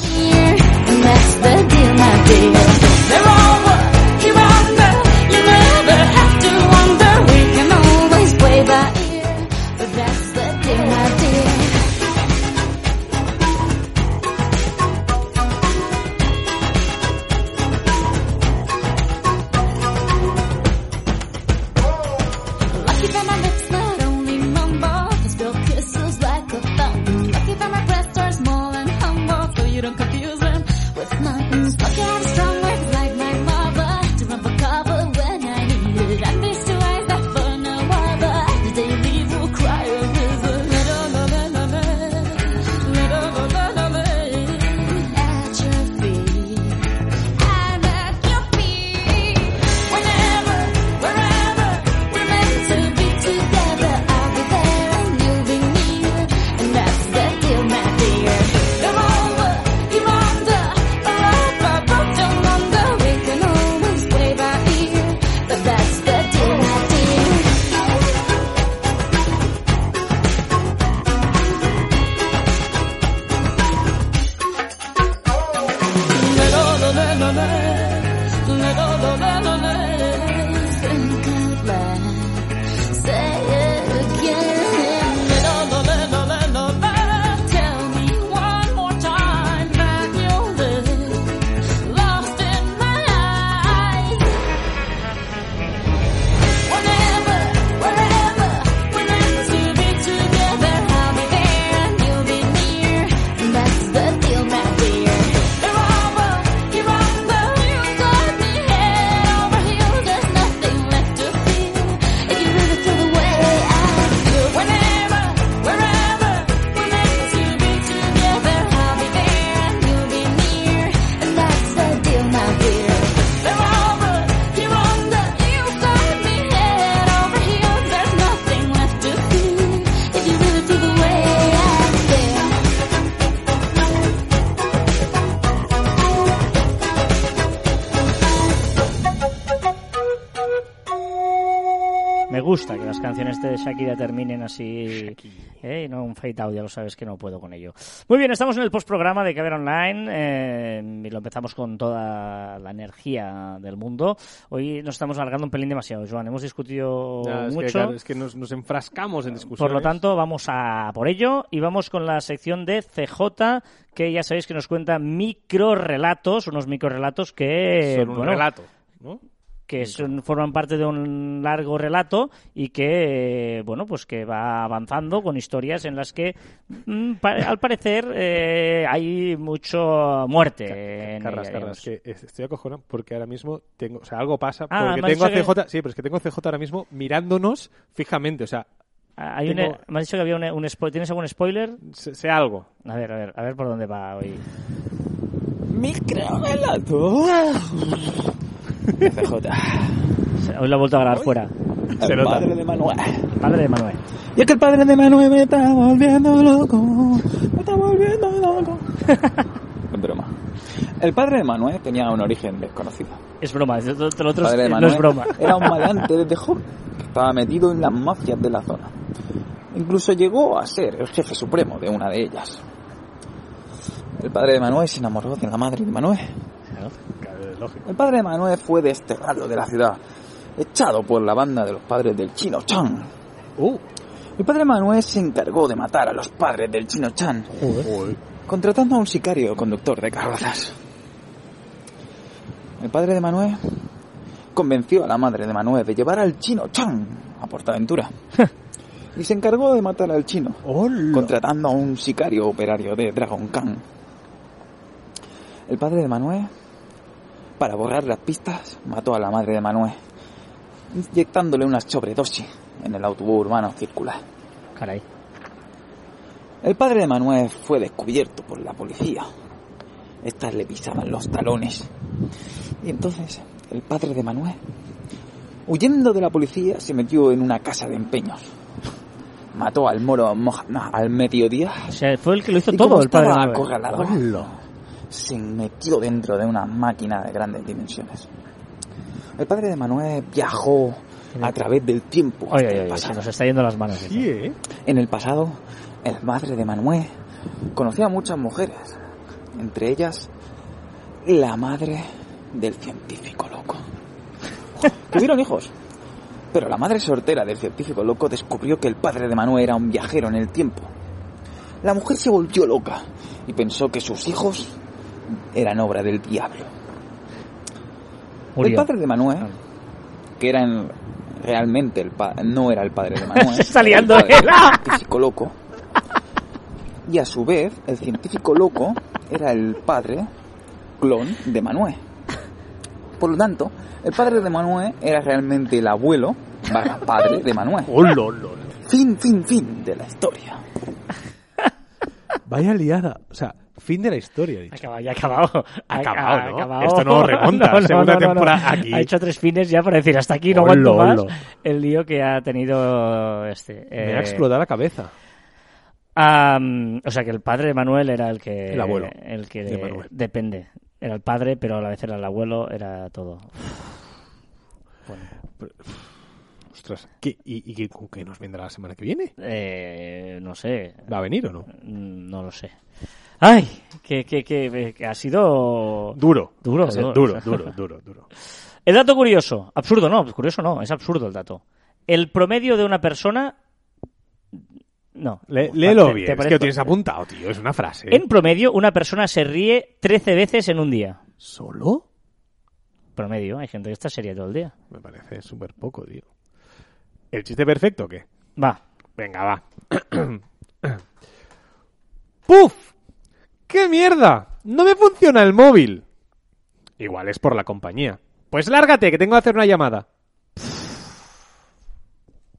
Así. ¿eh? Y no un fade out, ya lo sabes que no puedo con ello. Muy bien, estamos en el postprograma de Caber Online eh, y lo empezamos con toda la energía del mundo. Hoy nos estamos alargando un pelín demasiado, Joan. Hemos discutido es, mucho. que, claro, es que nos, nos enfrascamos en discusiones. Por lo tanto, vamos a por ello y vamos con la sección de CJ, que ya sabéis que nos cuenta microrelatos, unos microrelatos que, son un bueno, relato, ¿no? Que son- forman parte de un largo relato y que, eh, bueno, pues que va avanzando con historias en las que, mm, pa- al parecer, eh, hay mucho muerte. en Carras, ella, Carras, que estoy acojonado porque ahora mismo tengo, o sea, algo pasa Ah, porque tengo a dicho que- CJ, sí, pero es que tengo a CJ ahora mismo mirándonos fijamente, o sea, Ah, Hay tengo- un- me has dicho que había un, un spo- ¿Tienes algún spoiler? sé, sé algo. A ver, a ver, a ver por dónde va hoy. Microrelato. FJ. Hoy lo ha vuelto a grabar fuera. Se El nota. padre de Manuel. Padre de Manuel. Y es que el padre de Manuel me está volviendo loco. Me está volviendo loco. *laughs* Es broma. El padre de Manuel tenía un origen desconocido. Es broma, es- lo otro El padre de no Manuel es broma. era un *laughs* maleante desde joven que estaba metido en las mafias de la zona. Incluso llegó a ser el jefe supremo de una de ellas. El padre de Manuel se enamoró de la madre de Manuel. El padre de Manuel fue desterrado de la ciudad, echado por la banda de los padres del Chino Chan. Uh, El padre Manuel se encargó de matar a los padres del Chino Chan, contratando a un sicario conductor de carrozas. El padre de Manuel convenció a la madre de Manuel de llevar al Chino Chan a Portaventura. y se encargó de matar al chino, contratando a un sicario operario de Dragon Khan. El padre de Manuel, para borrar las pistas, mató a la madre de Manuel, inyectándole una sobredosis en el autobús urbano circular. Caray. El padre de Manuel fue descubierto por la policía. Estas le pisaban los talones. Y entonces el padre de Manuel, huyendo de la policía, se metió en una casa de empeños. Mató al moro Mohamed al mediodía. O sea, fue el que lo hizo y todo, el padre de estaba acorralado, se metió dentro de una máquina de grandes dimensiones. El padre de Manuel viajó a través del tiempo hasta Oye, el oye, oye, pasado. se nos está yendo las manos. sí, ¿eh? En el pasado, el padre de Manuel conocía a muchas mujeres, entre ellas la madre del científico loco. *laughs* Tuvieron hijos, pero la madre soltera del científico loco descubrió que el padre de Manuel era un viajero en el tiempo. La mujer se volvió loca y pensó que sus hijos eran obra del diablo. El padre de Manuel, que era en- realmente el pa- no era el padre de Manuel, *laughs* Se está el liando del *laughs* científico loco. Y a su vez, el científico loco era el padre clon de Manuel. Por lo tanto, el padre de Manuel era realmente el abuelo barra padre de Manuel. Oh. Fin, fin, fin de la historia. Vaya liada. O sea, fin de la historia, he dicho. Acabado, ya ha acabado. Acabado, ¿no? acabado. Esto no *laughs* remonta, segunda temporada aquí. Ha hecho tres fines ya para decir hasta aquí no Olo, aguanto más olo. el lío que ha tenido este. Me eh, ha explotado la cabeza. am, o sea que el padre de Manuel era el que. El abuelo El que de Manuel. depende. Era el padre, pero a la vez era el abuelo, era todo. Ostras, ¿qué, ¿y, y qué, qué nos vendrá la semana que viene? Eh, no sé. ¿Va a venir o no? Mm, No lo sé. ¡Ay! Que, que, que, que ha sido. Duro. Duro, duro. duro, duro, duro, duro. El dato curioso. Absurdo, no. Curioso no. Es absurdo el dato. El promedio de una persona. No. Le- léelo te bien. Es que lo tienes apuntado, tío. Es una frase. En promedio, una persona se ríe 13 veces en un día. ¿Solo? Promedio. Hay gente que está seria todo el día. Me parece súper poco, tío. ¿El chiste perfecto o qué? Va. Venga, va. *clears throat* ¡Puf! ¡Qué mierda! No me funciona el móvil. Igual es por la compañía. Pues lárgate, que tengo que hacer una llamada.